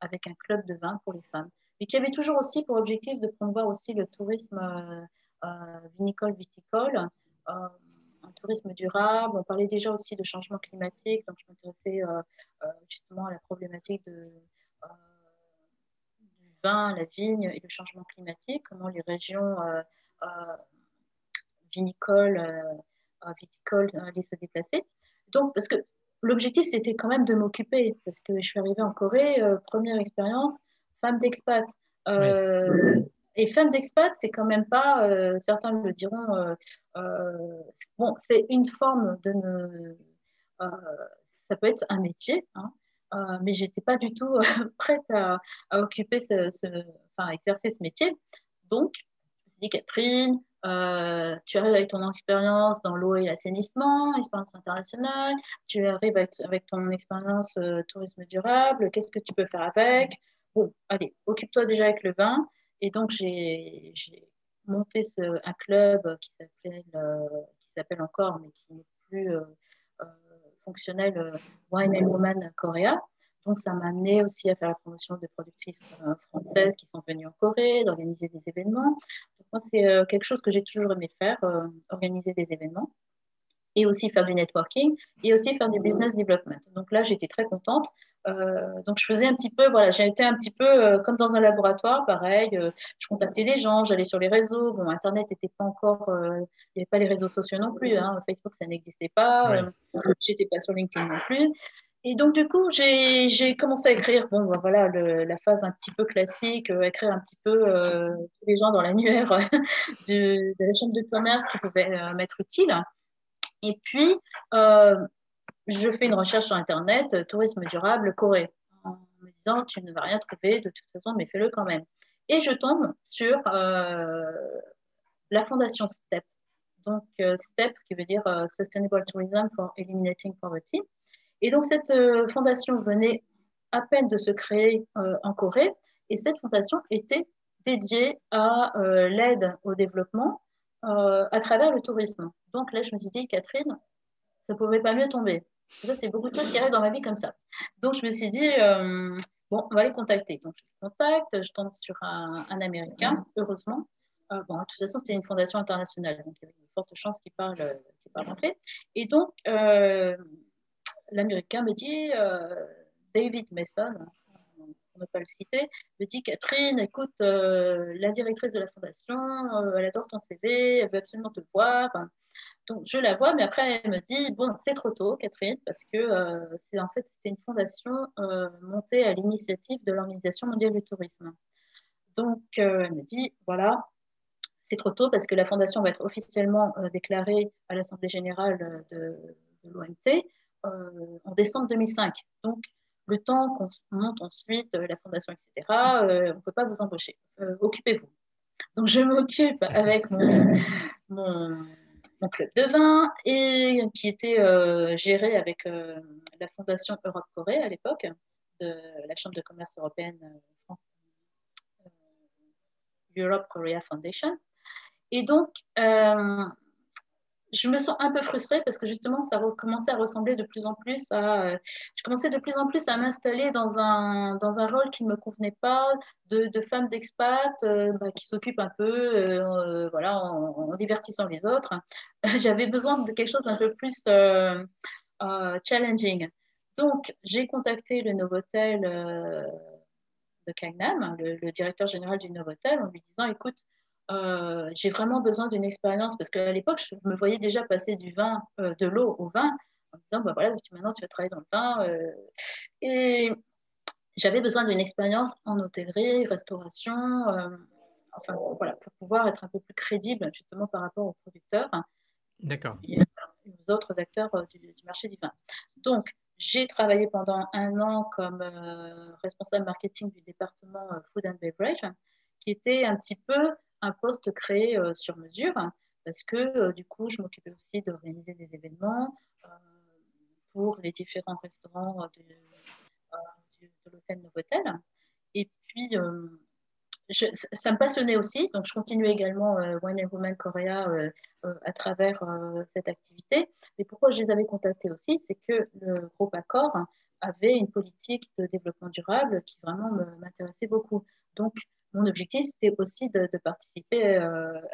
avec un club de vin pour les femmes. Et qui avait toujours aussi pour objectif de promouvoir aussi le tourisme vinicole, viticole, un tourisme durable. On parlait déjà aussi de changement climatique, donc je m'intéressais justement à la problématique de, vin, la vigne et le changement climatique, comment les régions vinicoles, viticoles allaient se déplacer. Donc, parce que l'objectif, c'était quand même de m'occuper, parce que je suis arrivée en Corée, euh, première expérience, femme d'expat. Euh, et femme d'expat, c'est quand même pas, euh, certains le diront, bon, c'est une forme de ça peut être un métier, hein, mais j'étais pas du tout <laughs> prête à, occuper ce, enfin, exercer ce métier. Donc, je me suis dit, Catherine, euh, tu arrives avec ton expérience dans l'eau et l'assainissement, expérience internationale, tu arrives avec, ton expérience euh, tourisme durable, qu'est-ce que tu peux faire avec? Bon, allez, occupe-toi déjà avec le vin. Et donc, j'ai monté un club qui euh, s'appelle encore, mais qui n'est plus fonctionnel, Wine and Woman Korea. Donc, ça m'a amené aussi à faire la promotion des productrices françaises qui sont venues en Corée, d'organiser des événements c'est euh, quelque chose que j'ai toujours aimé faire, euh, organiser des événements et aussi faire du networking et aussi faire du business development. Donc là, j'étais très contente. Euh, donc je faisais un petit peu, voilà, j'ai été un petit peu comme dans un laboratoire, pareil. je contactais des gens, j'allais sur les réseaux. Bon, Internet n'était pas encore, il n'y avait pas les réseaux sociaux non plus. Hein. Facebook, ça n'existait pas. J'étais pas sur LinkedIn non plus. Et donc, du coup, j'ai commencé à écrire, bon, ben, voilà, la phase un petit peu classique, euh, écrire un petit peu euh, tous les gens dans l'annuaire <laughs> de, de, la chambre de commerce qui pouvaient euh, m'être utiles. Et puis, je fais une recherche sur Internet, tourisme durable, Corée, en me disant, tu ne vas rien trouver de toute façon, mais fais-le quand même. Et je tombe sur la fondation STEP. Donc, STEP, qui veut dire Sustainable Tourism for Eliminating Poverty. Et donc, cette euh, fondation venait à peine de se créer euh, en Corée, et cette fondation était dédiée à euh, l'aide au développement à travers le tourisme. Donc là, je me suis dit, Catherine, ça ne pouvait pas mieux tomber. C'est beaucoup de choses qui arrivent dans ma vie comme ça. Donc, je me suis dit, bon, on va les contacter. Donc, je les contacte, je tombe sur un, Américain, heureusement. bon, de toute façon, c'était une fondation internationale, donc il y avait une forte chance qu'il parle, qu parle anglais. Et donc, l'Américain me dit, euh, David Mason, on ne pas le citer, me dit Catherine, écoute, euh, la directrice de la fondation, euh, elle adore ton CV, elle veut absolument te voir. Donc je la vois, mais après elle me dit bon, c'est trop tôt, Catherine, parce que c'est en fait c'était une fondation montée à l'initiative de l'Organisation mondiale du tourisme. Donc elle me dit voilà, c'est trop tôt parce que la fondation va être officiellement déclarée à l'Assemblée générale de, l'OMT euh, en décembre 2005. Donc, le temps qu'on monte ensuite euh, la fondation, etc., euh, on ne peut pas vous embaucher. Occupez-vous. Donc, je m'occupe avec mon, club de vin et qui était géré avec la fondation Europe-Corée à l'époque, de la Chambre de commerce européenne Europe Korea Foundation. Et donc, je me sens un peu frustrée parce que justement, ça commençait à ressembler de plus en plus à. Euh, je commençais de plus en plus à m'installer dans un, dans un rôle qui ne me convenait pas, de, femme d'expat euh, bah, qui s'occupe un peu euh, voilà, en, divertissant les autres. <laughs> J'avais besoin de quelque chose d'un peu plus challenging. Donc, j'ai contacté le Novotel de Gangnam, le, le, directeur général du Novotel, en lui disant écoute, euh, j'ai vraiment besoin d'une expérience parce qu'à l'époque, je me voyais déjà passer du vin, euh, de l'eau au vin, en me disant, bah voilà, maintenant tu vas travailler dans le vin. Euh. et j'avais besoin d'une expérience en hôtellerie, restauration, enfin voilà, pour pouvoir être un peu plus crédible justement par rapport aux producteurs. D'accord. Et aux autres acteurs du, du, marché du vin. Donc, j'ai travaillé pendant un an comme responsable marketing du département Food and Beverage, qui était un petit peu un poste créé euh, sur mesure parce que euh, du coup, je m'occupais aussi d'organiser des événements euh, pour les différents restaurants de, l'hôtel Novotel. Et puis, ça me passionnait aussi, donc je continuais également Wine and Women Korea à travers cette activité. Mais pourquoi je les avais contactés aussi, c'est que le groupe Accor avait une politique de développement durable qui vraiment m'intéressait beaucoup. Donc, mon objectif, c'était aussi de, participer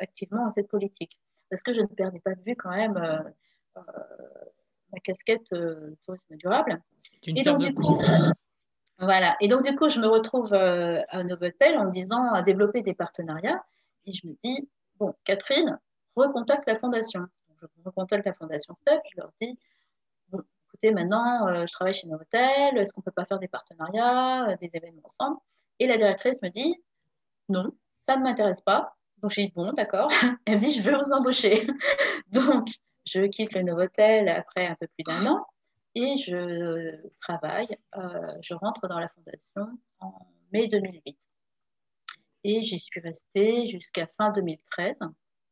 activement à cette politique. Parce que je ne perdais pas de vue quand même ma casquette tourisme durable. Et donc, du coup, voilà. Et donc, du coup, je me retrouve à Novotel en disant à développer des partenariats. Et je me dis, bon, Catherine, recontacte la fondation. je recontacte la fondation STEP, je leur dis, maintenant, euh, je travaille chez Novotel, est-ce qu'on ne peut pas faire des partenariats, euh, des événements ensemble? Et la directrice me dit, non, ça ne m'intéresse pas. Donc, j'ai dit, bon, d'accord. <laughs> Elle me dit, je veux vous embaucher. <laughs> donc, je quitte le Novotel après un peu plus d'un an et je travaille, euh, je rentre dans la fondation en mai 2008. Et j'y suis restée jusqu'à fin 2013.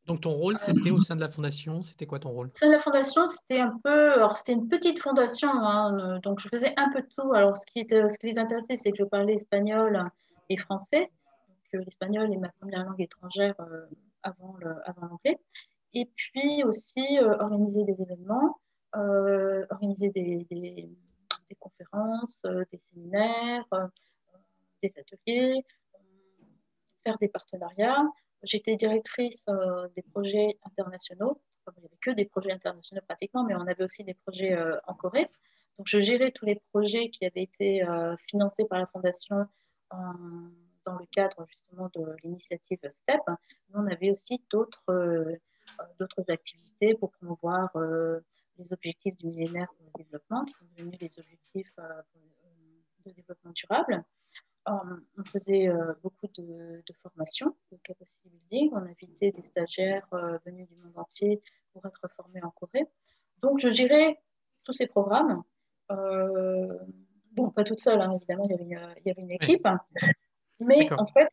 Donc ton rôle, c'était au sein de la fondation, c'était quoi ton rôle? Au sein de la fondation, c'était un peu, alors c'était une petite fondation, hein, donc je faisais un peu de tout. Alors ce qui, les intéressait, c'est que je parlais espagnol et français. Donc l'espagnol est ma première langue étrangère euh, avant l'anglais. et puis aussi euh, organiser des événements, euh, organiser des conférences, des séminaires, des ateliers, faire des partenariats. J'étais directrice euh, des projets internationaux. il n'y avait que des projets internationaux pratiquement, mais on avait aussi des projets euh, en Corée. Donc, je gérais tous les projets qui avaient été euh, financés par la Fondation dans le cadre justement de l'initiative STEP. Mais on avait aussi d'autres activités pour promouvoir les objectifs du millénaire pour le développement, qui sont devenus les objectifs de développement durable on faisait euh, beaucoup de, formations, de capacity building. On invitait des stagiaires euh, venus du monde entier pour être formés en Corée. Donc, je gérais tous ces programmes. Euh, bon, pas toute seule, hein, évidemment, il y, avait une, équipe. Mais en fait,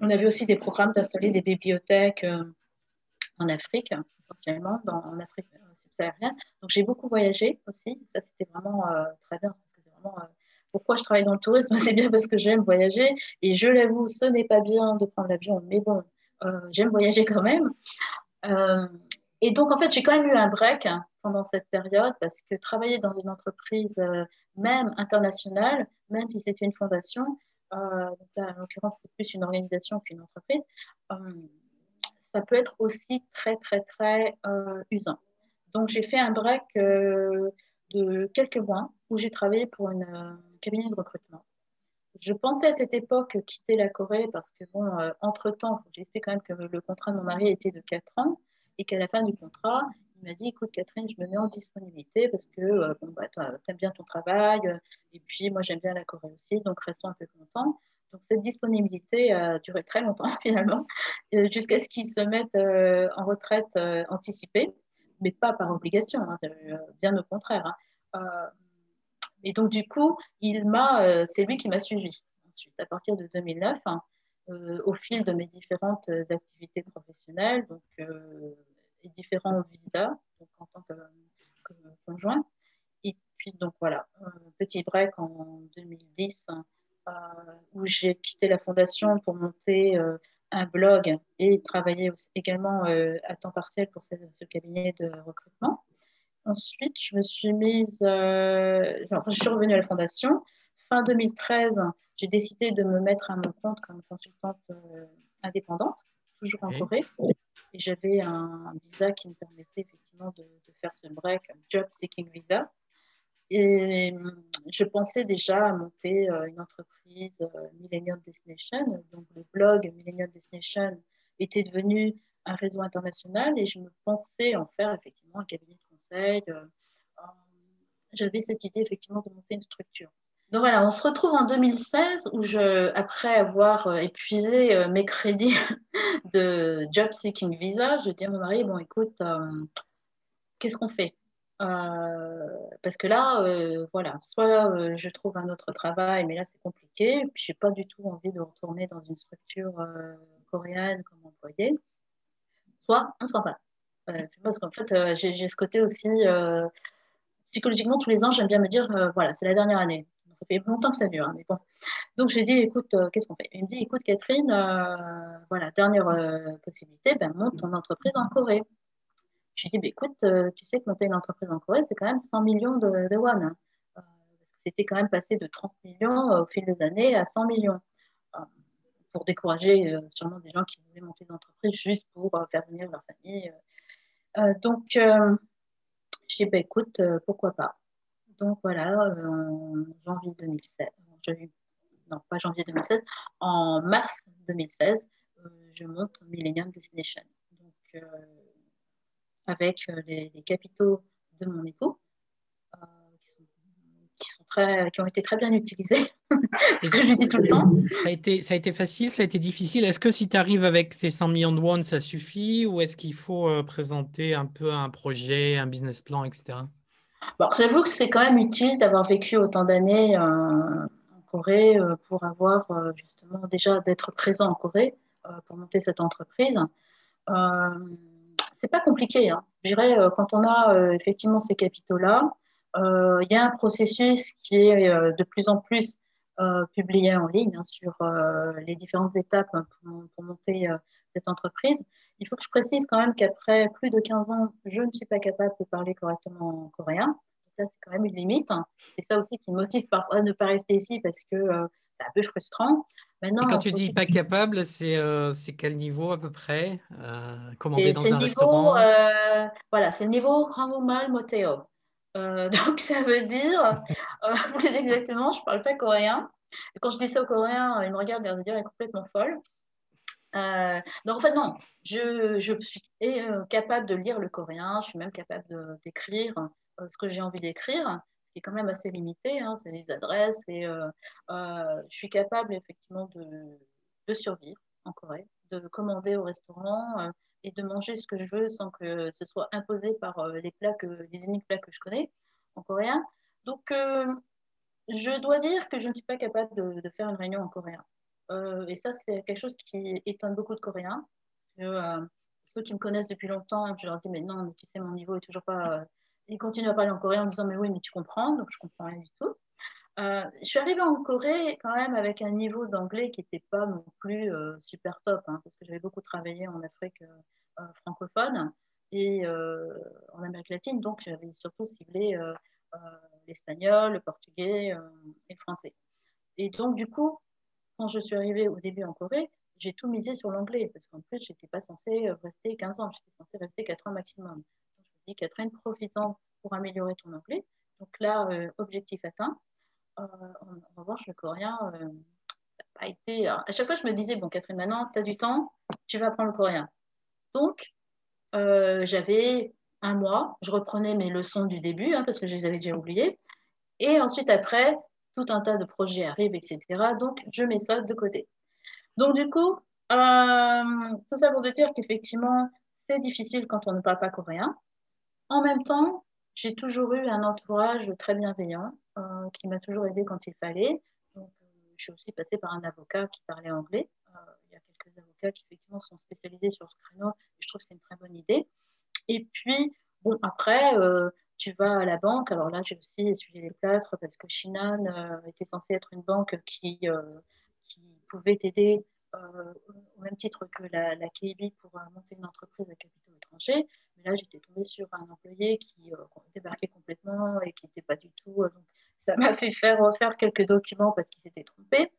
on avait aussi des programmes d'installer des bibliothèques en Afrique, essentiellement, dans, en Afrique subsaharienne. Donc, j'ai beaucoup voyagé aussi. Ça, c'était vraiment très bien, parce que c'est vraiment pourquoi je travaille dans le tourisme <laughs> C'est bien parce que j'aime voyager. Et je l'avoue, ce n'est pas bien de prendre l'avion, mais bon, euh, j'aime voyager quand même. Euh, et donc, en fait, j'ai quand même eu un break pendant cette période parce que travailler dans une entreprise, euh, même internationale, même si c'est une fondation, en l'occurrence, c'est plus une organisation qu'une entreprise, ça peut être aussi très, très, très usant. Donc, j'ai fait un break de quelques mois où j'ai travaillé pour un euh, cabinet de recrutement. Je pensais à cette époque quitter la Corée parce que, bon, euh, entre-temps, j'explique quand même que le contrat de mon mari était de 4 ans et qu'à la fin du contrat, il m'a dit Écoute, Catherine, je me mets en disponibilité parce que euh, bon, bah, tu aimes bien ton travail et puis moi, j'aime bien la Corée aussi, donc restons un peu longtemps. Donc, cette disponibilité a duré très longtemps <laughs> finalement, jusqu'à ce qu'ils se mettent en retraite anticipée, mais pas par obligation, hein, bien au contraire. Hein. Euh, et donc, du coup, il m'a, euh, c'est lui qui m'a suivi. Ensuite, à partir de 2009, hein, euh, au fil de mes différentes activités professionnelles, donc, et différents visas, en tant que, conjoint. Et puis, donc voilà, petit break en 2010 où j'ai quitté la fondation pour monter un blog et travailler également à temps partiel pour ce cabinet de recrutement. Ensuite, je me suis mise, euh, je suis revenue à la fondation. Fin 2013, j'ai décidé de me mettre à mon compte comme consultante euh, indépendante, toujours en Corée. Et j'avais un, visa qui me permettait effectivement de, faire ce break, un job seeking visa. Et je pensais déjà à monter euh, une entreprise Millennium Destination. Donc le blog Millennium Destination était devenu un réseau international et je me pensais en faire effectivement un cabinet de euh, euh, j'avais cette idée effectivement de monter une structure. Donc voilà, on se retrouve en 2016 où je, après avoir euh, épuisé mes crédits <laughs> de Job Seeking Visa, je dis à mon mari, bon écoute, qu'est-ce qu'on fait? Parce que là, voilà, soit je trouve un autre travail, mais là c'est compliqué, puis je n'ai pas du tout envie de retourner dans une structure coréenne comme employé, soit on s'en va. Parce qu'en fait, euh, j'ai ce côté aussi, euh, psychologiquement, tous les ans, j'aime bien me dire, euh, voilà, c'est la dernière année. Ça fait longtemps que ça dure, hein, mais bon. Donc, j'ai dit, écoute, qu'est-ce qu'on fait? Il me dit, écoute, Catherine, voilà, dernière possibilité, ben, monte ton entreprise en Corée. Je lui ai dit, ben, écoute, tu sais que monter une entreprise en Corée, c'est quand même 100 millions de, de won. Hein. c'était quand même passé de 30 millions au fil des années à 100 millions pour décourager sûrement des gens qui voulaient monter des entreprises juste pour faire venir leur famille. Donc, je dis, bah, écoute, pourquoi pas. Donc voilà, en janvier 2016, non pas janvier 2016, en mars 2016, je monte Millennium Destination. Donc, avec les, capitaux de mon époux, qui, sont, très, qui ont été très bien utilisés. <laughs> ce que je dis tout le temps. Ça a, été, ça a été facile, ça a été difficile? Est-ce que si tu arrives avec tes 100 millions de won, ça suffit? Ou est-ce qu'il faut euh, présenter un peu un projet, un business plan, etc. Bon, J'avoue que c'est quand même utile d'avoir vécu autant d'années euh, en Corée euh, pour avoir justement déjà d'être présent en Corée pour monter cette entreprise. c'est pas compliqué. Hein. Je dirais, quand on a effectivement ces capitaux-là, il y a un processus qui est de plus en plus euh, publié en ligne hein, sur euh, les différentes étapes pour, monter euh, cette entreprise. Il faut que je précise quand même qu'après plus de 15 ans, je ne suis pas capable de parler correctement coréen. Donc là, c'est quand même une limite. C'est ça aussi qui me motive parfois à ne pas rester ici parce que c'est un peu frustrant. Maintenant, quand tu dis pas capable, c'est quel niveau à peu près Commander dans un niveau, restaurant? Voilà, c'est le niveau Hangumal Moteo. Euh, <laughs> donc, ça veut dire, euh, <laughs> plus exactement, je ne parle pas coréen. Et quand je dis ça aux Coréens, ils me regardent et me disent, elle est complètement folle. Euh, donc, en fait, non, je, je suis capable de lire le coréen, je suis même capable d'écrire ce que j'ai envie d'écrire, ce qui est quand même assez limité, hein, c'est des adresses, et je suis capable effectivement de, de, survivre en Corée, de commander au restaurant, et de manger ce que je veux sans que ce soit imposé par euh, les plats que, les uniques plats que je connais en coréen. Donc, euh, je dois dire que je ne suis pas capable de, faire une réunion en coréen. Euh, et ça, c'est quelque chose qui étonne beaucoup de Coréens. ceux qui me connaissent depuis longtemps, je leur dis, mais non, mais tu sais, mon niveau est toujours pas. Ils continuent à parler en coréen en disant, mais oui, mais tu comprends. Donc, je comprends rien du tout. Euh, je suis arrivée en Corée quand même avec un niveau d'anglais qui n'était pas non plus euh, super top, hein, parce que j'avais beaucoup travaillé en Afrique euh, francophone et en Amérique latine, donc j'avais surtout ciblé l'espagnol, le portugais et le français. Et donc, du coup, quand je suis arrivée au début en Corée, j'ai tout misé sur l'anglais, parce qu'en plus, je n'étais pas censée rester 15 ans, j'étais censée rester 4 ans maximum. Donc, je me dis, Catherine, profitant pour améliorer ton anglais. Donc là, objectif atteint. Euh, en, revanche, le coréen, euh, a été. à chaque fois, je me disais, bon, Catherine, maintenant, tu as du temps, tu vas apprendre le coréen. Donc, euh, j'avais un mois, je reprenais mes leçons du début, hein, parce que je les avais déjà oubliées. Et ensuite, après, tout un tas de projets arrivent, etc. Donc, je mets ça de côté. Donc, du coup, tout ça pour te dire qu'effectivement, c'est difficile quand on ne parle pas coréen. En même temps, j'ai toujours eu un entourage très bienveillant. Euh, qui m'a toujours aidé quand il fallait. Donc, euh, je suis aussi passée par un avocat qui parlait anglais. Euh, il y a quelques avocats qui effectivement sont spécialisés sur ce créneau et je trouve que c'est une très bonne idée. Et puis, bon, après, tu vas à la banque. Alors là, j'ai aussi essuyé les plâtres parce que Shinan était censée être une banque qui, pouvait t'aider au même titre que la, la KIB pour monter une entreprise à capitaux étrangers. Mais là, j'étais tombée sur un employé qui débarquait complètement et qui n'était pas du tout. Ça m'a fait faire refaire quelques documents parce qu'il s'était trompé.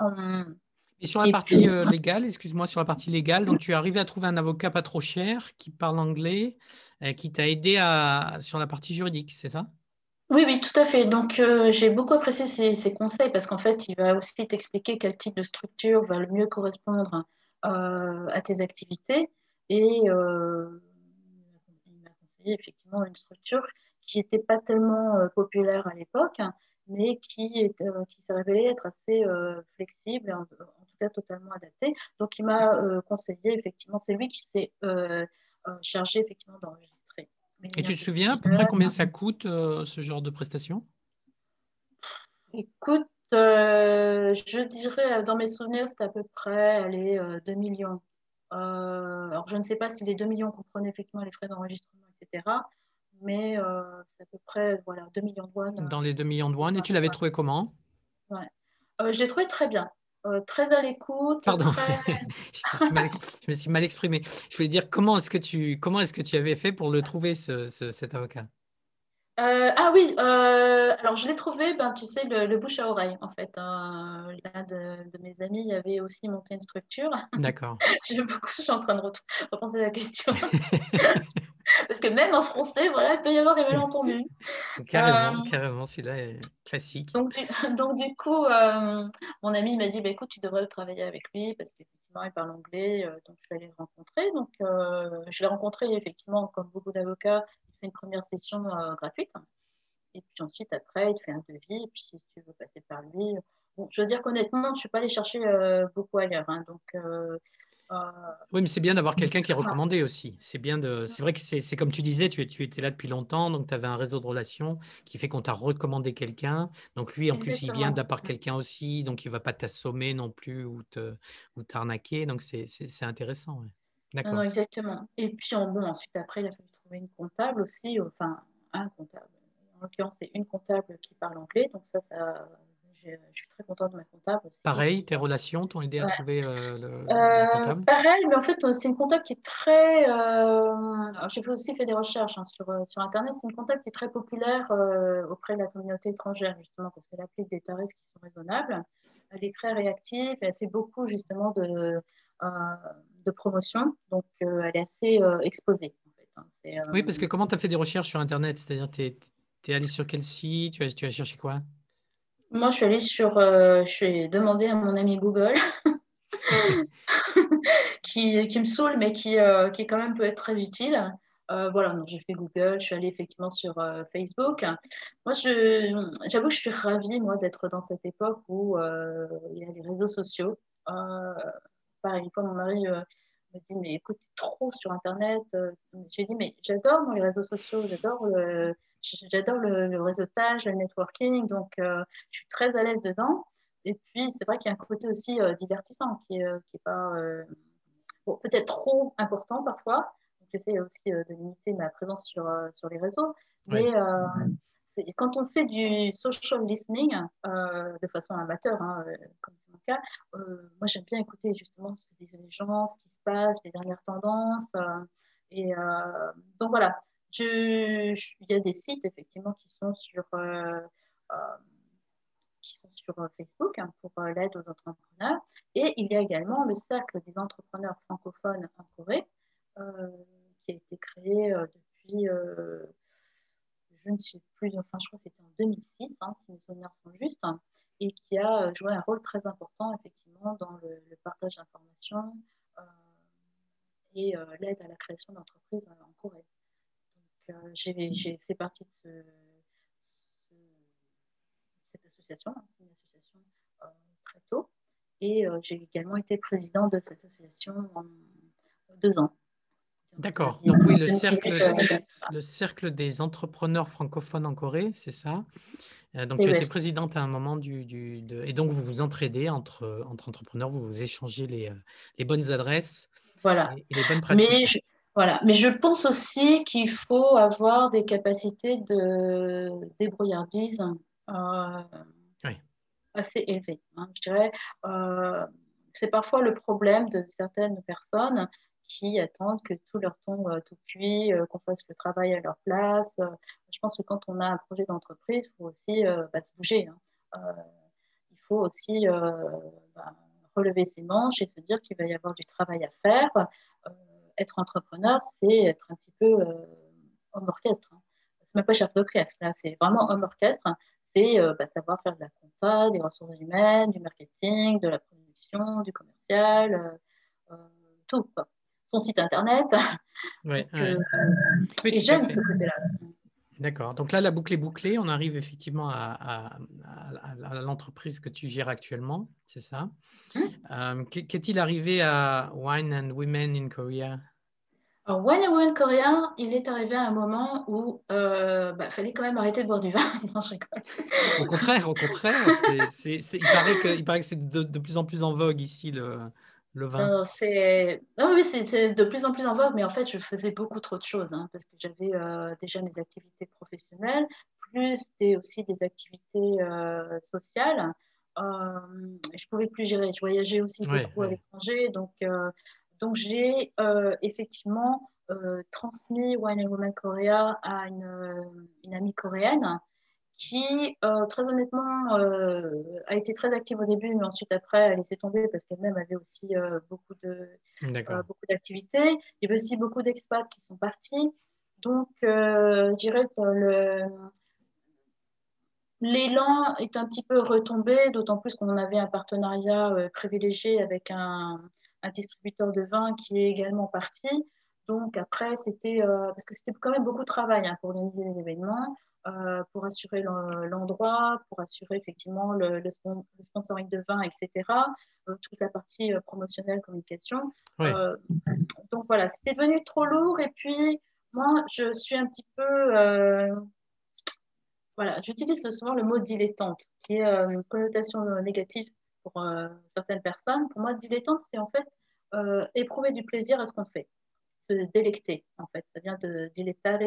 Hum. Et sur la partie euh, légale, excuse-moi, sur la partie légale, donc tu es arrivé à trouver un avocat pas trop cher qui parle anglais, et euh, qui t'a aidé à, sur la partie juridique, c'est ça? Oui, oui, tout à fait. Donc euh, j'ai beaucoup apprécié ses, conseils parce qu'en fait, il va aussi t'expliquer quel type de structure va le mieux correspondre à tes activités. Et il m'a conseillé effectivement une structure qui n'était pas tellement euh, populaire à l'époque, mais qui, euh, qui s'est révélé être assez euh, flexible, en, tout cas totalement adapté. Donc il m'a conseillé, effectivement, c'est lui qui s'est chargé effectivement d'enregistrer. Et tu te souviens à peu près combien ça coûte ce genre de prestation? Écoute, je dirais, dans mes souvenirs, c'était à peu près allez, 2 millions. alors, je ne sais pas si les 2 millions comprenaient effectivement les frais d'enregistrement, etc mais euh, c'est à peu près voilà, 2 millions de won. Dans les 2 millions de won. Et tu l'avais trouvé comment? Ouais. euh, J'ai trouvé très bien. Euh, très à l'écoute. Pardon, <laughs> je, me suis mal exprimé. Je voulais dire comment est-ce que tu comment est-ce que tu avais fait pour le trouver ce, cet avocat? Ah oui, alors je l'ai trouvé, ben, tu sais, le, bouche à oreille, en fait. L'un de, mes amis avait aussi monté une structure. D'accord. <laughs> J'aime beaucoup, je suis en train de repenser à la question. <laughs> Parce que même en français, voilà, il peut y avoir des malentendus. carrément, carrément, celui-là est classique. Donc, du, <laughs> coup, mon ami m'a dit, bah, écoute, tu devrais travailler avec lui parce qu'effectivement, il parle anglais, donc je vais aller le rencontrer. Donc, je l'ai rencontré, effectivement, comme beaucoup d'avocats, fait une première session euh, gratuite. Et puis ensuite, après, il te fait un devis. Et puis si tu veux passer par lui. Bon, je veux dire qu'honnêtement, je ne suis pas allée chercher euh, beaucoup ailleurs. Hein, donc. Euh, oui, mais c'est bien d'avoir quelqu'un qui est recommandé aussi. C'est bien de. C'est vrai que c'est comme tu disais, tu, tu étais là depuis longtemps, donc tu avais un réseau de relations qui fait qu'on t'a recommandé quelqu'un. Donc lui, en plus, il vient de quelqu'un aussi, donc il ne va pas t'assommer non plus ou t'arnaquer. donc c'est intéressant. D'accord. Non, exactement. Et puis bon, ensuite, après, il a fallu une comptable aussi, enfin un comptable. En l'occurrence, c'est une comptable qui parle anglais, donc ça, ça je suis très contente de ma comptable. Pareil, tes relations t'ont aidé à trouver euh, le, euh, comptable? Pareil, mais en fait, c'est une comptable qui est très. Euh, J'ai aussi fait des recherches hein, sur, sur Internet. C'est une comptable qui est très populaire auprès de la communauté étrangère, justement, parce qu'elle applique des tarifs qui sont raisonnables. Elle est très réactive, elle fait beaucoup, justement, de, de promotion, donc elle est assez exposée. Euh, oui, parce que comment tu as fait des recherches sur Internet? C'est-à-dire, tu es, allé sur quel site? Tu as, tu as cherché quoi? Moi, je suis allée sur. Euh, je suis demandé à mon ami Google, <laughs> qui, qui, me saoule, mais qui, euh, qui quand même peut être très utile. voilà, donc j'ai fait Google, je suis allée effectivement sur Facebook. Moi, j'avoue que je suis ravie, moi, d'être dans cette époque où il y a les réseaux sociaux. pareil, fois, mon mari me dit, mais écoute, trop sur Internet. Euh, je lui dis, mais j'adore les réseaux sociaux, j'adore le, j'adore le, réseautage, le networking, donc euh, je suis très à l'aise dedans. Et puis, c'est vrai qu'il y a un côté aussi euh, divertissant qui n'est qui est pas peut-être trop important parfois. J'essaie aussi de limiter ma présence sur, sur les réseaux. Mais quand on fait du social listening de façon amateur, hein, comme c'est mon cas, moi j'aime bien écouter justement ce que disent les gens, ce qui les dernières tendances. Euh, et euh, donc voilà, il y a des sites effectivement qui sont sur, euh, qui sont sur Facebook hein, pour l'aide aux entrepreneurs. Et il y a également le cercle des entrepreneurs francophones en Corée, qui a été créé depuis, je ne sais plus, enfin je crois que c'était en 2006, hein, si mes souvenirs sont justes, et qui a joué un rôle très important effectivement dans le, partage d'informations, et euh, l'aide à la création d'entreprises euh, en Corée. Donc, euh, j'ai fait partie de cette association, hein, une association très tôt, et j'ai également été présidente de cette association en deux ans. D'accord. Donc oui, le cercle, le cercle des entrepreneurs francophones en Corée, c'est ça? Donc tu as été présidente à un moment du, du et donc vous vous entraidez entre, entre entrepreneurs, vous vous échangez les, les bonnes adresses voilà. Mais je, voilà. Mais je pense aussi qu'il faut avoir des capacités de débrouillardise euh, assez élevées. Hein, je dirais, euh, c'est parfois le problème de certaines personnes qui attendent que tout leur tombe euh, tout cuit, qu'on fasse le travail à leur place. je pense que quand on a un projet d'entreprise, il faut aussi bah, se bouger. Hein. il faut aussi bah, relever ses manches et se dire qu'il va y avoir du travail à faire. Euh, être entrepreneur, c'est être un petit peu euh, homme orchestre. Hein. C'est même pas chef d'orchestre, là, c'est vraiment homme orchestre. C'est euh, bah, savoir faire de la compta, des ressources humaines, du marketing, de la production, du commercial, tout. Son site internet. Ouais, et j'aime ce côté-là. D'accord. Donc là, la boucle est bouclée. On arrive effectivement à, l'entreprise que tu gères actuellement, c'est ça? Mmh. Euh, qu'est-il arrivé à Wine and Women in Korea? Alors, Wine and Women Korea, il est arrivé à un moment où il euh, bah, fallait quand même arrêter de boire du vin. <laughs> non, je Au contraire, au contraire. il paraît que, que c'est de, de, plus en plus en vogue ici le, le vin Non, c'est oui, c'est de plus en plus en vogue, mais en fait, je faisais beaucoup trop de choses hein, parce que j'avais euh, déjà mes activités professionnelles, plus des, aussi des activités euh, sociales. Euh, je pouvais plus gérer. Je voyageais aussi beaucoup à l'étranger, donc Donc, j'ai effectivement transmis Wine and Women Korea à une, une amie coréenne qui, euh, très honnêtement, euh, a été très active au début, mais ensuite, après, elle laissé tomber parce qu'elle-même avait aussi euh, beaucoup, de, beaucoup d'activités. Il y avait aussi beaucoup d'expats qui sont partis. Donc, je dirais que le, l'élan est un petit peu retombé, d'autant plus qu'on avait un partenariat privilégié avec un, un, distributeur de vin qui est également parti. Donc, après, c'était, parce que c'était quand même beaucoup de travail hein, pour organiser les événements. Euh, pour assurer l'endroit, pour assurer effectivement le, sponsoring de vin, etc. Euh, toute la partie euh, promotionnelle, communication. donc voilà, c'était devenu trop lourd. Et puis, moi, je suis un petit peu. voilà, j'utilise souvent le mot dilettante, qui est une connotation négative pour certaines personnes. Pour moi, dilettante, c'est en fait éprouver du plaisir à ce qu'on fait se délecter, en fait. Ça vient de dilettare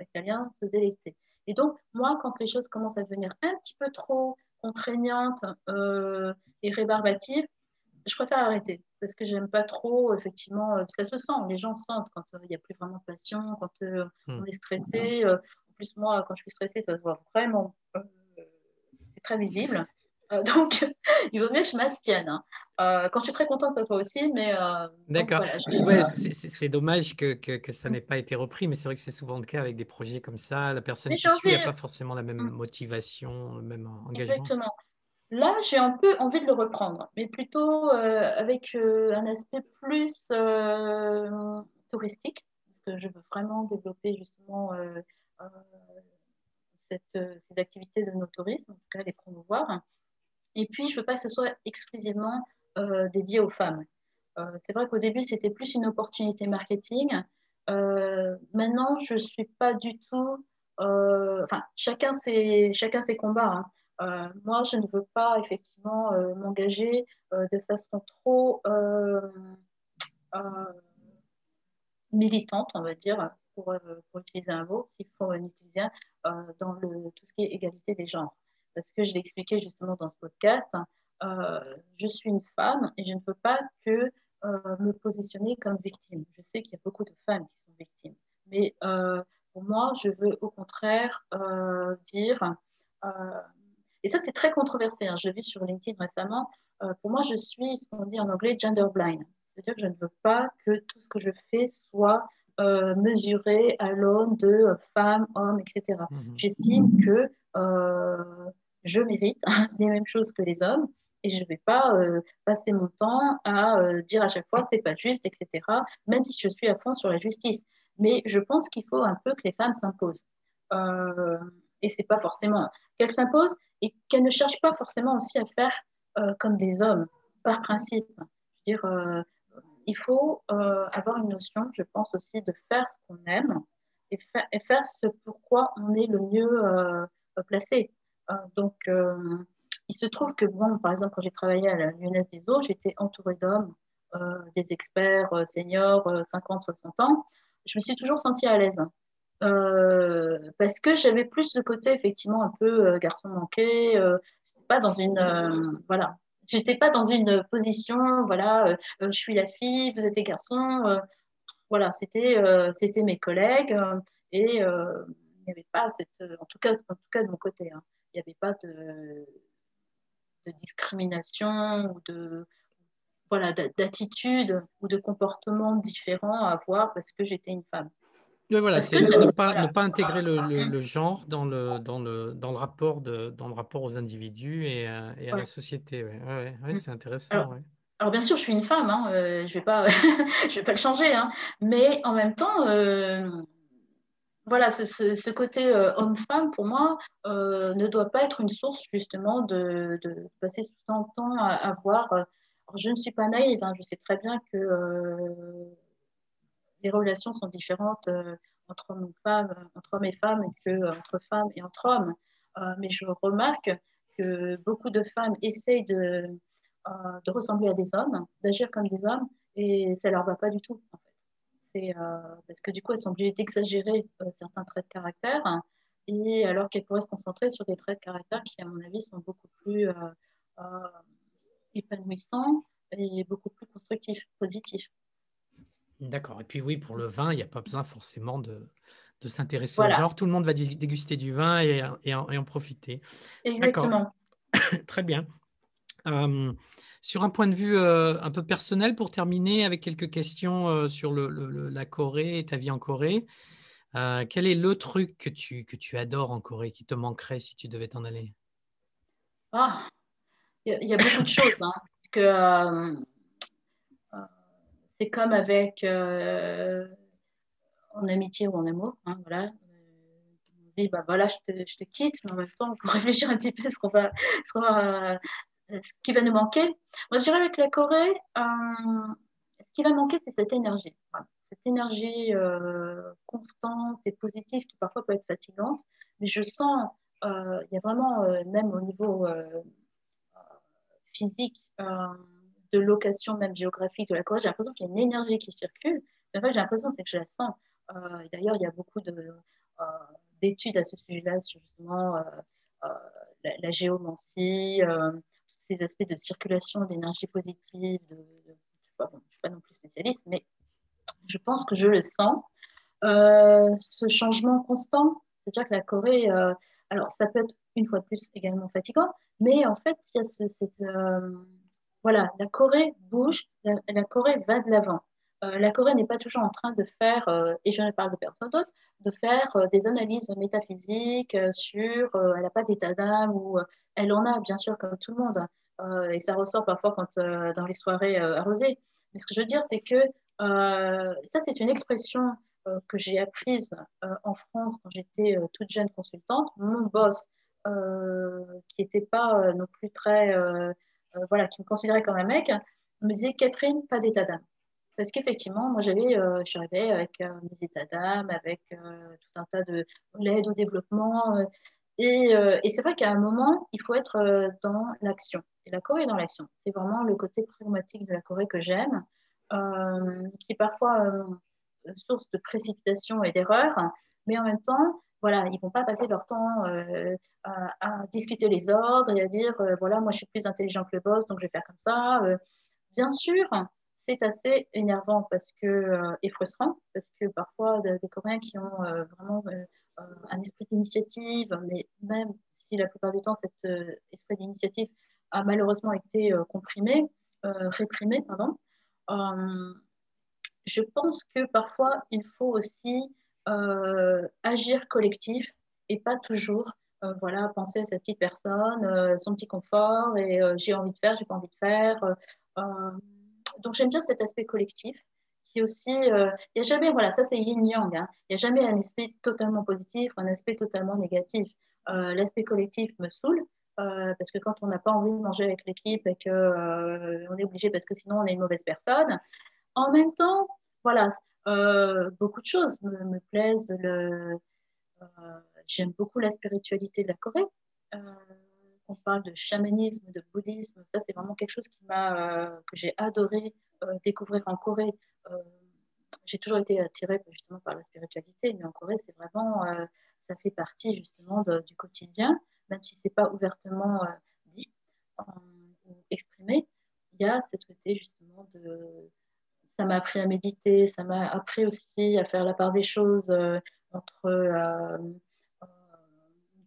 italien, se délecter. Et donc, moi, quand les choses commencent à devenir un petit peu trop contraignantes euh, et rébarbatives, je préfère arrêter parce que j'aime pas trop, effectivement, euh, ça se sent, les gens sentent quand euh, il n'y a plus vraiment de passion, quand hmm. on est stressé. en plus, moi, quand je suis stressée, ça se voit vraiment, c'est très visible. Euh, <laughs> donc, <laughs> il vaut mieux que je m'abstienne. Hein. Euh, quand je suis très contente, ça toi aussi, mais. Euh, D'accord. ouais, <laughs> c'est dommage que, que, que ça n'ait pas été repris, mais c'est vrai que c'est souvent le cas avec des projets comme ça. La personne qui suit n'a pas forcément la même mm. motivation, le même engagement. Exactement. Là, j'ai un peu envie de le reprendre, mais plutôt avec un aspect plus touristique, parce que je veux vraiment développer justement cette, ces activités de nos tourismes, en tout cas les promouvoir. Et puis, je ne veux pas que ce soit exclusivement euh, dédié aux femmes. Euh, c'est vrai qu'au début, c'était plus une opportunité marketing. Euh, maintenant, je suis pas du tout... Enfin, chacun ses, chacun ses combats. Hein. moi, je ne veux pas effectivement m'engager de façon trop militante, on va dire, pour, pour utiliser un mot, s'il faut utiliser dans tout ce qui est égalité des genres parce que je l'ai expliqué justement dans ce podcast, euh, je suis une femme et je ne veux pas que euh, me positionner comme victime. Je sais qu'il y a beaucoup de femmes qui sont victimes, mais euh, pour moi, je veux au contraire dire, et ça c'est très controversé, hein, je vis sur LinkedIn récemment, pour moi je suis ce qu'on dit en anglais gender blind, c'est-à-dire que je ne veux pas que tout ce que je fais soit mesuré à l'aune de femmes, hommes, etc. Mhm. J'estime que je mérite <laughs> les mêmes choses que les hommes et je ne vais pas euh, passer mon temps à euh, dire à chaque fois c'est pas juste, etc. Même si je suis à fond sur la justice. Mais je pense qu'il faut un peu que les femmes s'imposent. Euh, et c'est pas forcément qu'elles s'imposent et qu'elles ne cherchent pas forcément aussi à faire euh, comme des hommes, par principe. Dire, il faut avoir une notion, je pense aussi, de faire ce qu'on aime et, faire ce pourquoi on est le mieux placé. Euh, donc, euh, il se trouve que, bon, par exemple, quand j'ai travaillé à la Lyonnaise des Eaux, j'étais entourée d'hommes, euh, des experts seniors, 50, 60 ans. Je me suis toujours sentie à l'aise. parce que j'avais plus ce côté effectivement un peu garçon manqué, pas dans une voilà, j'étais pas dans une position voilà, je suis la fille, vous êtes les garçons, voilà, c'était c'était mes collègues et n'y avait pas cette, en tout cas en tout cas de mon côté, hein, il n'y avait pas de, discrimination ou de voilà d'attitude ou de comportement différent à avoir parce que j'étais une femme. voilà, c'est ne pas, ne pas intégrer le, genre dans le, dans, le, dans, le rapport de, dans le rapport aux individus et, à, et à la société. Ouais. Ouais, mm. c'est intéressant. Alors, bien sûr, je suis une femme, hein, euh, je ne vais, pas, <laughs> vais pas le changer, hein, mais en même temps, euh, voilà, ce, côté euh, homme-femme, pour moi, euh, ne doit pas être une source justement de, passer tout le temps à, voir. Euh, je ne suis pas naïve, hein, je sais très bien que les relations sont différentes entre hommes et femmes, entre hommes et femmes, que entre femmes et entre hommes. mais je remarque que beaucoup de femmes essayent de, de ressembler à des hommes, d'agir comme des hommes, et ça ne leur va pas du tout. Euh, parce que du coup, elles sont obligées d'exagérer euh, certains traits de caractère, et alors qu'elles pourraient se concentrer sur des traits de caractère qui, à mon avis, sont beaucoup plus euh, épanouissants et beaucoup plus constructif, positif. D'accord. Et puis oui, pour le vin, il n'y a pas besoin forcément de, de s'intéresser au genre. Tout le monde va déguster du vin et, et, en, et en, profiter. Exactement. <coughs> Très bien. Euh, sur un point de vue euh, un peu personnel, pour terminer avec quelques questions euh, sur la Corée et ta vie en Corée, quel est le truc que tu, que tu adores en Corée qui te manquerait si tu devais t'en aller? Ah, il y, a beaucoup de choses. Hein, parce que c'est comme avec en amitié ou en amour. Hein, voilà. Bah voilà, je te, je te, quitte, mais en même temps, on peut <laughs> réfléchir un petit peu ce qu'on va, ce, va, ce qui va nous manquer. Moi, je dirais avec la Corée, euh, ce qui va manquer, c'est cette énergie. Cette énergie euh, constante et positive qui parfois peut être fatigante, mais je sens, euh, il y a vraiment, même au niveau physique, de location, même géographique de la Corée, j'ai l'impression qu'il y a une énergie qui circule. Vrai que j'ai l'impression, c'est que je la sens. D'ailleurs, il y a beaucoup d'études à ce sujet-là, justement la, géomancie, ces aspects de circulation d'énergie positive. Je ne suis, pas non plus spécialiste, mais je pense que je le sens. Euh, ce changement constant, c'est-à-dire que la Corée, euh, alors ça peut être une fois de plus également fatigant, mais en fait, il y a ce, cette, euh, voilà, la Corée bouge, la, Corée va de l'avant. la Corée n'est pas toujours en train de faire, et je ne parle de personne d'autre, de faire des analyses métaphysiques sur, elle n'a pas d'état d'âme ou elle en a bien sûr comme tout le monde, euh, et ça ressort parfois quand, euh, dans les soirées euh, arrosées. Mais ce que je veux dire, c'est que ça, c'est une expression que j'ai apprise en France quand j'étais toute jeune consultante. Mon boss, qui n'était pas non plus très, voilà, qui me considérait comme un mec, me disait Catherine, pas d'état d'âme. Parce qu'effectivement, moi, j'avais, je suis arrivée avec mes états d'âme, avec tout un tas de l'aide au développement. Euh, et, c'est vrai qu'à un moment, il faut être euh, dans l'action. Et la Corée est dans l'action. C'est vraiment le côté pragmatique de la Corée que j'aime, euh, qui est parfois source de précipitation et d'erreur, mais en même temps, voilà, ils ne vont pas passer leur temps à, discuter les ordres et à dire, voilà, moi je suis plus intelligent que le boss, donc je vais faire comme ça. bien sûr, c'est assez énervant parce que, et frustrant, parce que parfois, des, Coréens qui ont vraiment un esprit d'initiative, mais même si la plupart du temps cet euh, esprit d'initiative a malheureusement été euh, comprimé, réprimé, pardon, je pense que parfois il faut aussi agir collectif et pas toujours voilà, penser à cette petite personne, son petit confort, et j'ai envie de faire, j'ai pas envie de faire. donc j'aime bien cet aspect collectif qui aussi, euh, il n'y a jamais, voilà, ça c'est yin-yang, hein. il n'y a jamais un aspect totalement positif un aspect totalement négatif. Euh, l'aspect collectif me saoule, euh, parce que quand on n'a pas envie de manger avec l'équipe et qu'on est obligé parce que sinon on est une mauvaise personne, en même temps, voilà, beaucoup de choses me, plaisent. J'aime beaucoup la spiritualité de la Corée. on parle de chamanisme, de bouddhisme, ça c'est vraiment quelque chose qui m'a, que j'ai adoré découvrir en Corée euh, j'ai toujours été attirée justement par la spiritualité, mais en Corée, c'est vraiment, euh, ça fait partie justement du quotidien, même si c'est pas ouvertement euh, dit ou exprimé. Il y a cette côté justement de, ça m'a appris à méditer, ça m'a appris aussi à faire la part des choses entre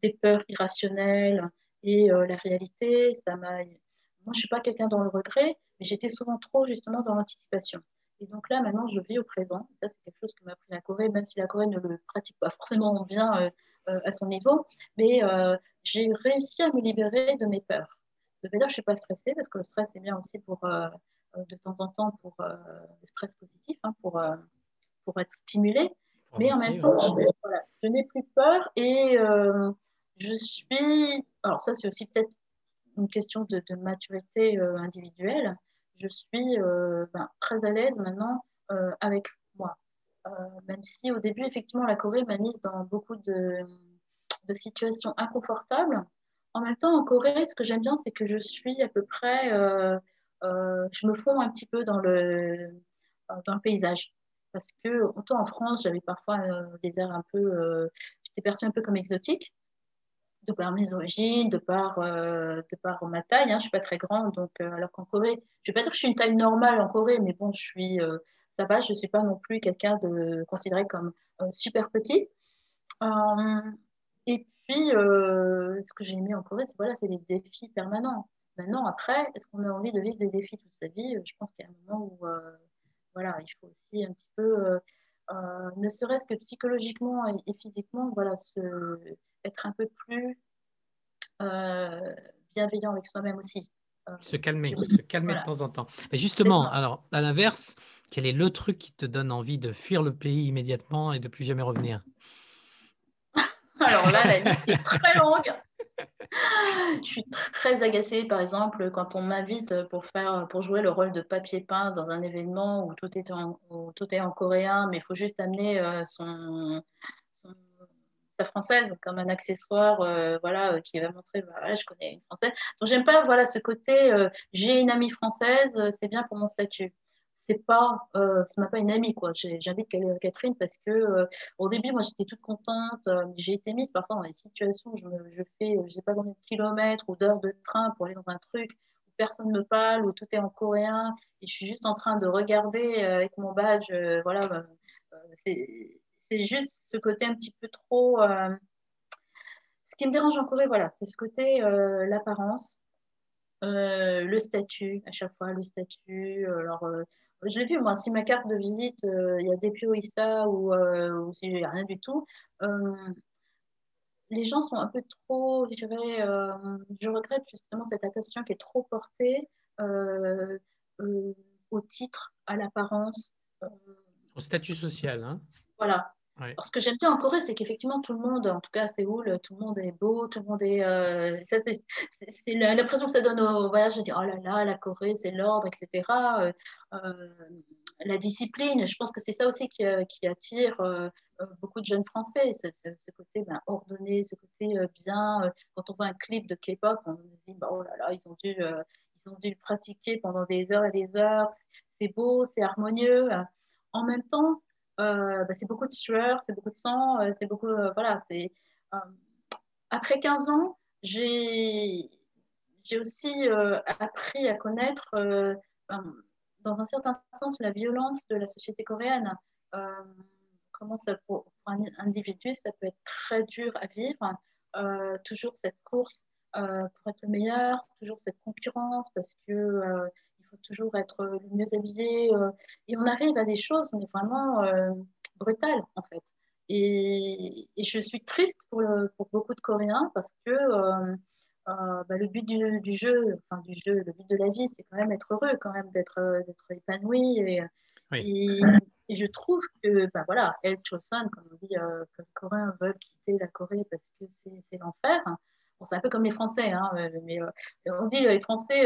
des peurs irrationnelles et la réalité. Ça m'a, moi, je suis pas quelqu'un dans le regret, mais j'étais souvent trop justement dans l'anticipation. Et donc là, maintenant, je vis au présent. Ça, c'est quelque chose que m'a appris la Corée, même si la Corée ne le pratique pas forcément bien euh, euh, à son niveau. Mais euh, j'ai réussi à me libérer de mes peurs. Ça veut dire que je ne suis pas stressée, parce que le stress est bien aussi pour, de temps en temps pour le stress positif, hein, pour, pour être stimulé. Mais en même temps, je, n'ai plus peur et je suis. Alors, ça, c'est aussi peut-être une question de, de maturité individuelle je suis euh, ben, très à l'aise maintenant euh, avec moi. Euh, même si au début, effectivement, la Corée m'a mise dans beaucoup de, situations inconfortables. En même temps, en Corée, ce que j'aime bien, c'est que je suis à peu près, je me fonds un petit peu dans le, dans le paysage. Parce que, autant en France, j'avais parfois des airs un peu, j'étais perçue un peu comme exotique. De par mes origines, de par, de par ma taille. Hein, je ne suis pas très grande, donc alors qu'en Corée, je ne vais pas dire que je suis une taille normale en Corée, mais bon, je suis, ça va, je ne suis pas non plus quelqu'un de considéré comme super petit. et puis, ce que j'ai aimé en Corée, c'est voilà, des défis permanents. Maintenant, après, est-ce qu'on a envie de vivre des défis toute sa vie? Je pense qu'il y a un moment où voilà, il faut aussi un petit peu, ne serait-ce que psychologiquement et, physiquement, voilà, se, être un peu plus bienveillant avec soi-même aussi. Se calmer, se calmer de temps en temps. Mais justement, alors, à l'inverse, quel est le truc qui te donne envie de fuir le pays immédiatement et de plus jamais revenir? <laughs> Alors là, la liste est très longue. Je suis très agacée, par exemple, quand on m'invite pour, faire, pour jouer le rôle de papier peint dans un événement où tout est en, coréen, mais il faut juste amener euh, sa française comme un accessoire euh, voilà, qui va montrer voilà, je connais une française. Donc, j'aime pas voilà, ce côté euh, j'ai une amie française, c'est bien pour mon statut c'est pas, euh, pas une amie quoi. J'invite Catherine parce que euh, au début moi j'étais toute contente, euh, j'ai été mise parfois dans des situations où je, je fais, je sais pas combien de kilomètres ou d'heures de train pour aller dans un truc où personne me parle, où tout est en coréen et je suis juste en train de regarder avec mon badge, voilà. c'est juste ce côté un petit peu trop. ce qui me dérange en Corée, voilà, c'est ce côté l'apparence. le statut, à chaque fois le statut. Alors, je l'ai vu, moi, si ma carte de visite, euh, il y a des Issa ou, euh, ou si j'ai rien du tout, euh, les gens sont un peu trop, je dirais, je regrette justement cette attention qui est trop portée au titre, à l'apparence. au statut social. Hein voilà ce que j'aime bien en Corée, c'est qu'effectivement, tout le monde, en tout cas à Séoul, tout le monde est beau, tout le monde est. Euh, c'est l'impression que ça donne au voyage de dire oh là là, la Corée, c'est l'ordre, etc. Euh, euh, la discipline, je pense que c'est ça aussi qui, attire beaucoup de jeunes Français, ce, côté ben, ordonné, ce côté bien. quand on voit un clip de K-pop, on se dit bah, oh là là, ils ont dû. ils ont dû pratiquer pendant des heures et des heures. C'est beau, c'est harmonieux. En même temps, bah, c'est beaucoup de sueur, c'est beaucoup de sang, euh, c'est beaucoup. Euh, voilà, après 15 ans, j'ai j'ai aussi appris à connaître, dans un certain sens, la violence de la société coréenne. comment ça, pour, un individu, ça peut être très dur à vivre. toujours cette course pour être le meilleur, toujours cette concurrence, parce que faut toujours être le mieux habillé. Euh, et on arrive à des choses, mais vraiment euh, brutales, en fait. Et, je suis triste pour, pour, beaucoup de Coréens parce que euh, bah, le but du, jeu, enfin du jeu, le but de la vie, c'est quand même être heureux, quand même d'être épanoui. Et, et, je trouve que, bah, voilà, El Choson, comme on dit, que les Coréens veulent quitter la Corée parce que c'est l'enfer. Bon, c'est un peu comme les Français, hein, mais on dit les Français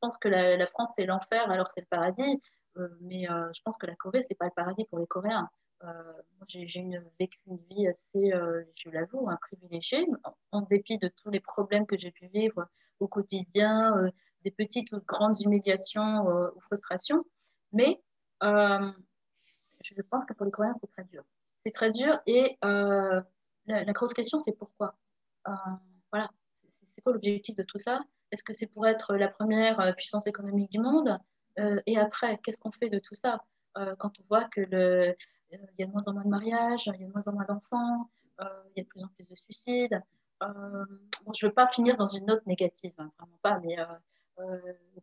pense que la, France, c'est l'enfer alors c'est le paradis. Euh, mais euh, je pense que la Corée, c'est pas le paradis pour les Coréens. Euh, j'ai vécu une vie assez, je l'avoue, privilégiée, en, dépit de tous les problèmes que j'ai pu vivre au quotidien, des petites ou grandes humiliations ou frustrations. Mais je pense que pour les Coréens, c'est très dur. C'est très dur et la, grosse question, c'est pourquoi? Voilà, c'est quoi l'objectif de tout ça? Est-ce que c'est pour être la première euh, puissance économique du monde euh, Et après, qu'est-ce qu'on fait de tout ça? Euh, quand on voit que le, il y a de moins en moins de mariages, il y a de moins en moins d'enfants, il y a de plus en plus de suicides. je ne veux pas finir dans une note négative, hein, vraiment pas, mais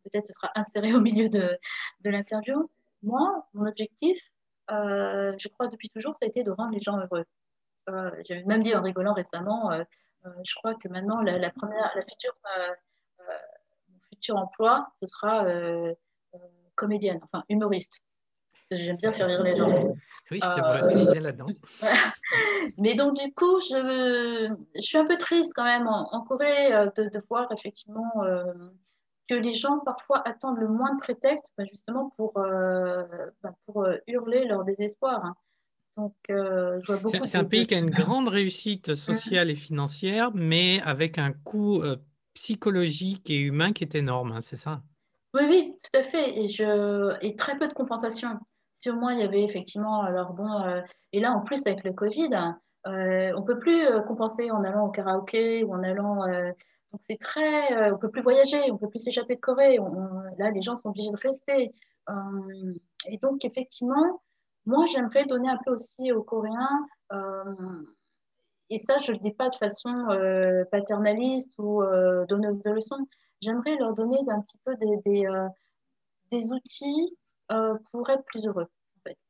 peut-être ce sera inséré <laughs> au milieu de, l'interview. Moi, mon objectif, je crois depuis toujours, ça a été de rendre les gens heureux. J'avais même dit en rigolant récemment, je crois que maintenant, la première, la future mon futur emploi, ce sera euh, euh, comédienne, enfin humoriste. J'aime bien faire rire les gens. Oui, je te bien là-dedans. <laughs> Mais donc, du coup, je, je, suis un peu triste quand même en, Corée euh, de, de, voir effectivement que les gens parfois attendent le moins de prétextes bah, justement pour, bah, pour hurler leur désespoir. Hein. Donc, C'est un pays qui a une grande réussite sociale et financière, mais avec un coût psychologique et humain qui est énorme, hein, c'est ça? Oui, oui, tout à fait. Et, très peu de compensation. Au moins il y avait effectivement, alors bon, euh, et là en plus avec le Covid, on ne peut plus compenser en allant au karaoké ou en allant. donc c'est très. on peut plus voyager, on peut plus s'échapper de Corée. là, les gens sont obligés de rester. et donc, effectivement, moi, j'aimerais donner un peu aussi aux Coréens et ça, je ne le dis pas de façon euh, paternaliste ou euh, donneuse de leçons. J'aimerais leur donner un petit peu des, euh, outils pour être plus heureux,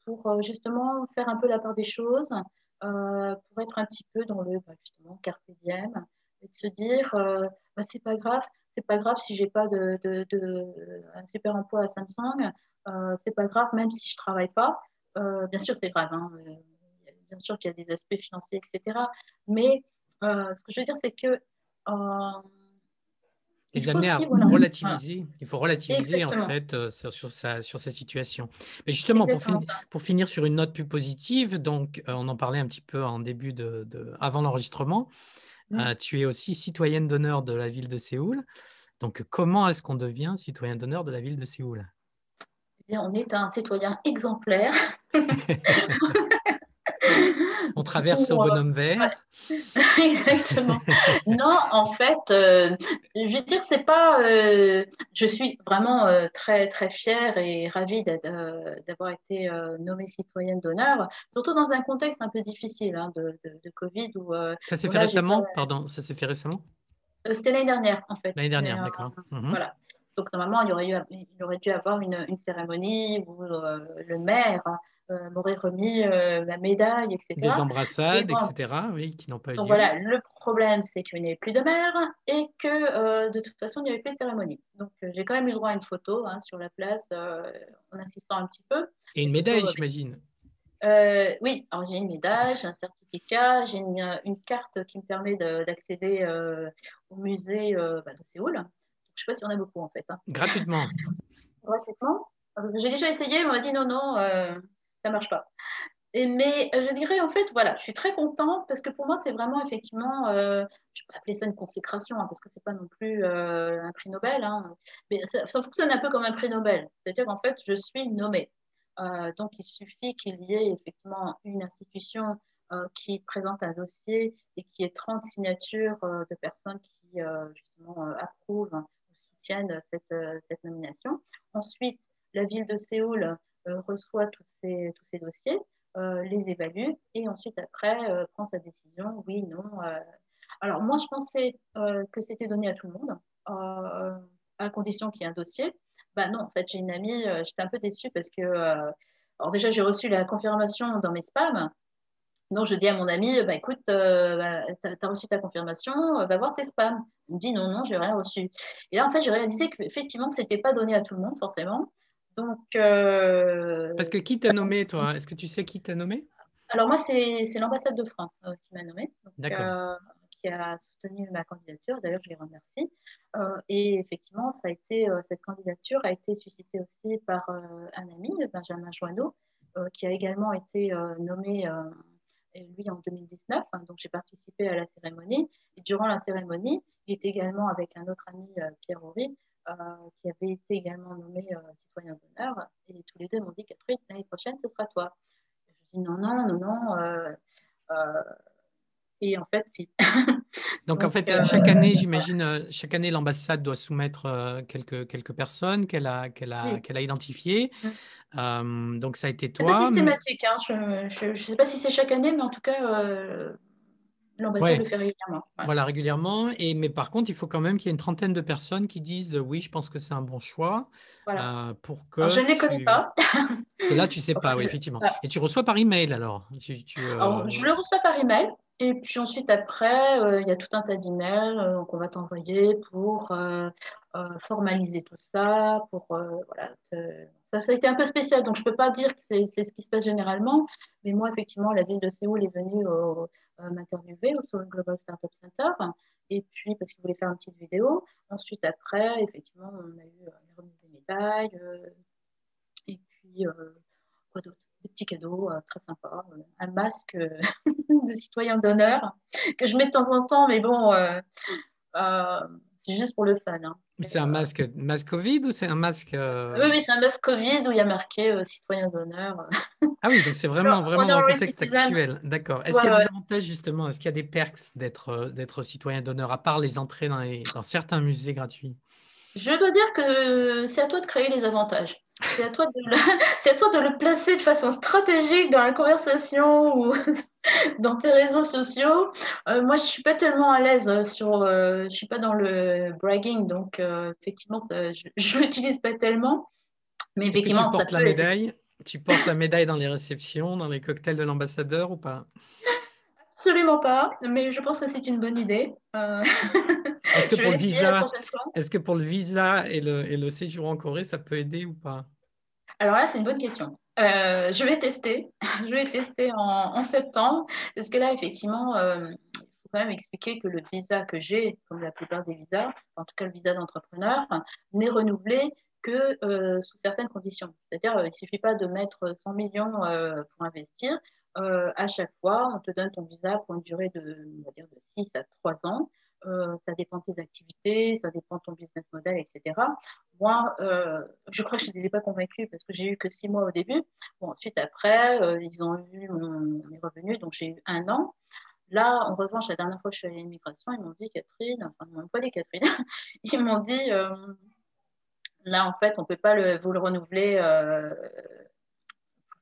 pour justement faire un peu la part des choses, pour être un petit peu dans le bah, justement carpe diem, et de se dire bah, c'est pas grave, c'est pas grave si pas de, un super emploi à Samsung, c'est pas grave même si je travaille pas. bien sûr, c'est grave. Hein, bien sûr qu'il y a des aspects financiers, etc. Mais euh, ce que je veux dire, c'est que. Euh, les amener à relativiser. Il faut relativiser en fait euh, sur, sa, sur sa situation. Mais justement, pour, pour, finir sur une note plus positive, donc on en parlait un petit peu en début de, avant l'enregistrement. tu es aussi citoyenne d'honneur de la ville de Séoul. Donc, comment est-ce qu'on devient citoyen d'honneur de la ville de Séoul? Eh bien, on est un citoyen exemplaire. <laughs> On traverse au bonhomme vert. <laughs> Exactement. non, en fait, euh, je veux dire, c'est pas. Euh, je suis vraiment euh, très très fière et ravie d'avoir été nommée citoyenne d'honneur, surtout dans un contexte un peu difficile hein, de, Covid. Où, ça s'est fait récemment Pardon, ça s'est fait récemment C'était l'année dernière, en fait. L'année dernière, d'accord. Mhm. Voilà. Donc normalement, il y aurait, eu, il aurait dû avoir une, une cérémonie où le maire m'aurait remis euh, la médaille, etc. Des embrassades, etc., oui, qui n'ont pas eu Donc voilà, le problème, c'est qu'il n'y avait plus de mère et que euh, de toute façon, il n'y avait plus de cérémonie. Donc j'ai quand même eu droit à une photo hein, sur la place en insistant un petit peu. Et une médaille, j'imagine. oui, alors j'ai une médaille, j'ai un certificat, j'ai une, carte qui me permet d'accéder au musée bah, de Séoul. je ne sais pas si on a beaucoup en fait. Hein. Gratuitement. Gratuitement. J'ai déjà essayé, on m'a dit non, non, ça marche pas. Mais euh, je dirais en fait, voilà, je suis très contente parce que pour moi, c'est vraiment effectivement, euh, je peux appeler ça une consécration hein, parce que c'est pas non plus euh, un prix Nobel, hein, mais ça, fonctionne un peu comme un prix Nobel. C'est-à-dire qu'en fait, je suis nommée. donc, il suffit qu'il y ait effectivement une institution qui présente un dossier et qui ait 30 signatures de personnes qui justement approuvent ou soutiennent cette, cette nomination. Ensuite, la ville de Séoul euh, reçoit tous ces, tous ces dossiers, euh, les évalue et ensuite après euh, prend sa décision, oui, non. Alors moi, je pensais que c'était donné à tout le monde, à condition qu'il y ait un dossier. Bah non, en fait, j'ai une amie, j'étais un peu déçue parce que, alors déjà, j'ai reçu la confirmation dans mes spams. Donc, je dis à mon ami, bah, écoute, bah, tu as, reçu ta confirmation, va voir tes spams. Il me dit, non, non, j'ai rien reçu. Et là, en fait, j'ai réalisé qu'effectivement, ce n'était pas donné à tout le monde, forcément. Donc, euh, Parce que qui t'a nommé, toi? Est-ce que tu sais qui t'a nommé? Alors, moi, c'est l'ambassade de France euh, qui m'a nommé. Euh, qui a soutenu ma candidature. D'ailleurs, je les remercie. et effectivement, ça a été, cette candidature a été suscitée aussi par un ami, Benjamin Joanneau, qui a également été nommé, lui, en 2019. Hein, donc, j'ai participé à la cérémonie. Et durant la cérémonie, il était également avec un autre ami, Pierre Horry, qui avait été également nommé euh, citoyen d'honneur. Et tous les deux m'ont dit Catherine, l'année prochaine, ce sera toi. je dis non, non, non, non. Euh, et en fait, si. <laughs> Donc, en fait, chaque <laughs> année, j'imagine, chaque année, l'ambassade doit soumettre quelques, quelques personnes qu'elle a, qu'elle a, qu'elle a identifiées. Mm. donc, ça a été toi. C'est systématique. Hein. Je ne sais pas si c'est chaque année, mais en tout cas, L'ambassade le fait régulièrement. Voilà, régulièrement. Et, mais par contre, il faut quand même qu'il y ait une trentaine de personnes qui disent oui, je pense que c'est un bon choix. Voilà. Euh, pour que je ne les connais pas. <laughs> Cela, tu ne sais pas, oui, effectivement. Et tu reçois par email alors, tu, euh, Je le reçois par email. Et puis ensuite, après, euh, il y a tout un tas d'emails qu'on va t'envoyer pour formaliser tout ça. Pour, voilà, ça, ça, a été un peu spécial, donc je ne peux pas dire que c'est ce qui se passe généralement. Mais moi, effectivement, la ville de Séoul est venue au euh, m'interviewer au Global Startup Center. Et puis, parce qu'il voulait faire une petite vidéo. Ensuite, après, effectivement, on a eu euh, les remises des médailles. Euh, et puis, quoi d'autre? Des petits cadeaux très sympas. un masque <laughs> de citoyen d'honneur que je mets de temps en temps, mais bon, c'est juste pour le fun. Hein. C'est un masque, masque Covid ou c'est un masque. Oui, oui, c'est un masque Covid où il y a marqué citoyen d'honneur. <laughs> ah oui, donc c'est vraiment, vraiment dans le contexte actuel. D'accord. Est-ce qu'il y a des avantages justement? Est-ce qu'il y a des perks d'être citoyen d'honneur, à part les entrées dans, dans certains musées gratuits? Je dois dire que c'est à toi de créer les avantages. C'est à, toi de le... <laughs> à toi de le placer de façon stratégique dans la conversation ou <laughs> <laughs> dans tes réseaux sociaux. Euh, moi, je ne suis pas tellement à l'aise euh, sur. Euh, je ne suis pas dans le bragging, donc effectivement, je <laughs> ne l'utilise pas tellement. Mais effectivement, tu portes la médaille? Tu portes la médaille dans les réceptions, dans les cocktails de l'ambassadeur ou pas? Absolument pas, mais je pense que c'est une bonne idée. <laughs> Est-ce que, pour le visa, est que pour le visa et le, et le séjour en Corée, ça peut aider ou pas? Alors là, c'est une bonne question. Euh, je vais tester. <laughs> Je vais tester en, septembre. Parce que là, effectivement, euh, il faut quand même expliquer que le visa que j'ai, comme la plupart des visas, en tout cas le visa d'entrepreneur, n'est renouvelé que euh, sous certaines conditions. C'est-à-dire, il ne suffit pas de mettre 100 millions pour investir. à chaque fois, on te donne ton visa pour une durée de, on va dire, de 6 à 3 ans. Euh, ça dépend de tes activités, ça dépend de ton business model, etc. Moi, euh, je crois que je ne les ai pas convaincus parce que j'ai eu que six mois au début. Bon, ensuite, après, euh, ils ont vu mes revenus, donc j'ai eu un an. Là, en revanche, la dernière fois que je suis allée à l'immigration, ils m'ont dit, Catherine, enfin, ils m'ont pas dit Catherine, <laughs> ils m'ont dit, là, en fait, on ne peut pas vous le renouveler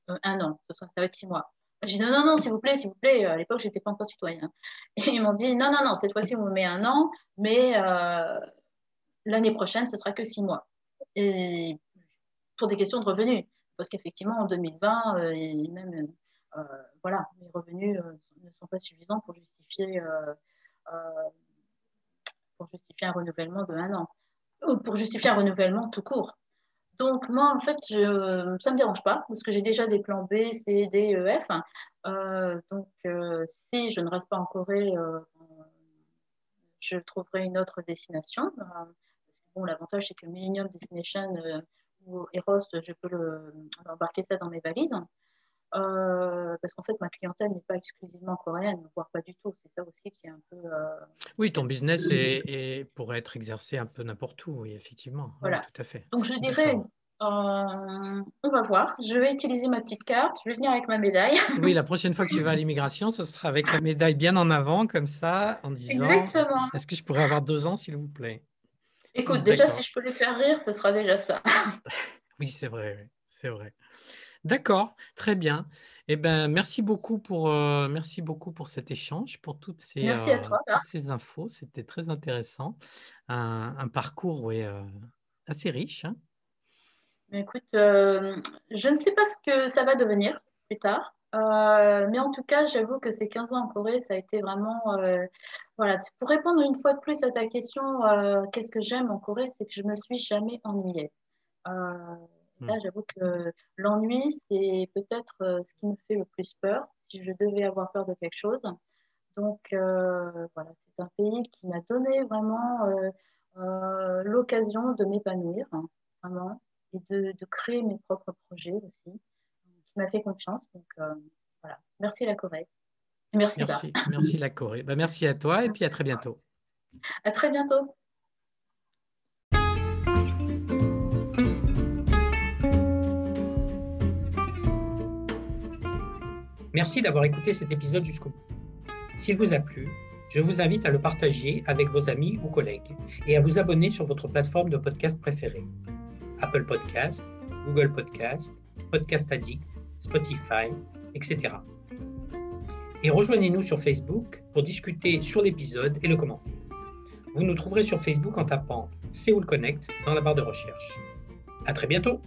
un an, ça va être six mois. J'ai dit non, non, non, s'il vous plaît, s'il vous plaît. À l'époque, je n'étais pas encore citoyen. <laughs> Et ils m'ont dit non, non, non, cette fois-ci, on me met un an, mais euh, l'année prochaine, ce sera que six mois. Et pour des questions de revenus. Parce qu'effectivement, en 2020, euh, même, euh, voilà, mes revenus ne sont pas suffisants pour justifier, pour justifier un renouvellement de un an. Pour justifier un renouvellement tout court. Donc, moi, en fait, ça ne me dérange pas parce que j'ai déjà des plans B, C, D, E, F. Euh, donc, euh, si je ne reste pas en Corée, euh, je trouverai une autre destination. bon, l'avantage, c'est que Millennium Destination ou Eros, je peux embarquer ça dans mes valises. Parce qu'en fait, ma clientèle n'est pas exclusivement coréenne, voire pas du tout. C'est ça aussi qui est un peu. Oui, ton business est, pourrait être exercé un peu n'importe où, oui, effectivement. Voilà. tout à fait. Donc, je dirais, on va voir. Je vais utiliser ma petite carte. Je vais venir avec ma médaille. <laughs> oui, la prochaine fois que tu vas à l'immigration, ce sera avec la médaille bien en avant, comme ça, en disant Exactement. Est-ce que je pourrais avoir deux ans, s'il vous plaît? Écoute, déjà, si je peux les faire rire, ce sera déjà ça. <laughs> oui, c'est vrai. C'est vrai. D'accord, très bien. Eh ben, merci beaucoup pour, euh, merci beaucoup pour cet échange, pour toutes ces, euh, ces infos. C'était très intéressant. Un, parcours euh, assez riche. Hein. Écoute, je ne sais pas ce que ça va devenir plus tard. mais en tout cas, j'avoue que ces 15 ans en Corée, ça a été vraiment. voilà, pour répondre une fois de plus à ta question, qu'est-ce que j'aime en Corée, c'est que je me suis jamais ennuyée. Là, hmm. j'avoue que l'ennui, c'est peut-être euh, ce qui me fait le plus peur, si je devais avoir peur de quelque chose. Donc, euh, voilà, c'est un pays qui m'a donné vraiment euh, l'occasion de m'épanouir, hein, vraiment, et de, créer mes propres projets aussi, qui m'a fait confiance. Donc, voilà, merci la Corée. Merci, merci, merci la Corée. Bah, merci à toi et puis à très bientôt. À très bientôt. Merci d'avoir écouté cet épisode jusqu'au bout. S'il vous a plu, je vous invite à le partager avec vos amis ou collègues et à vous abonner sur votre plateforme de podcast préférée. Apple Podcast, Google Podcast, Podcast Addict, Spotify, etc. Et rejoignez-nous sur Facebook pour discuter sur l'épisode et le commenter. Vous nous trouverez sur Facebook en tapant Séoul Connect dans la barre de recherche. À très bientôt!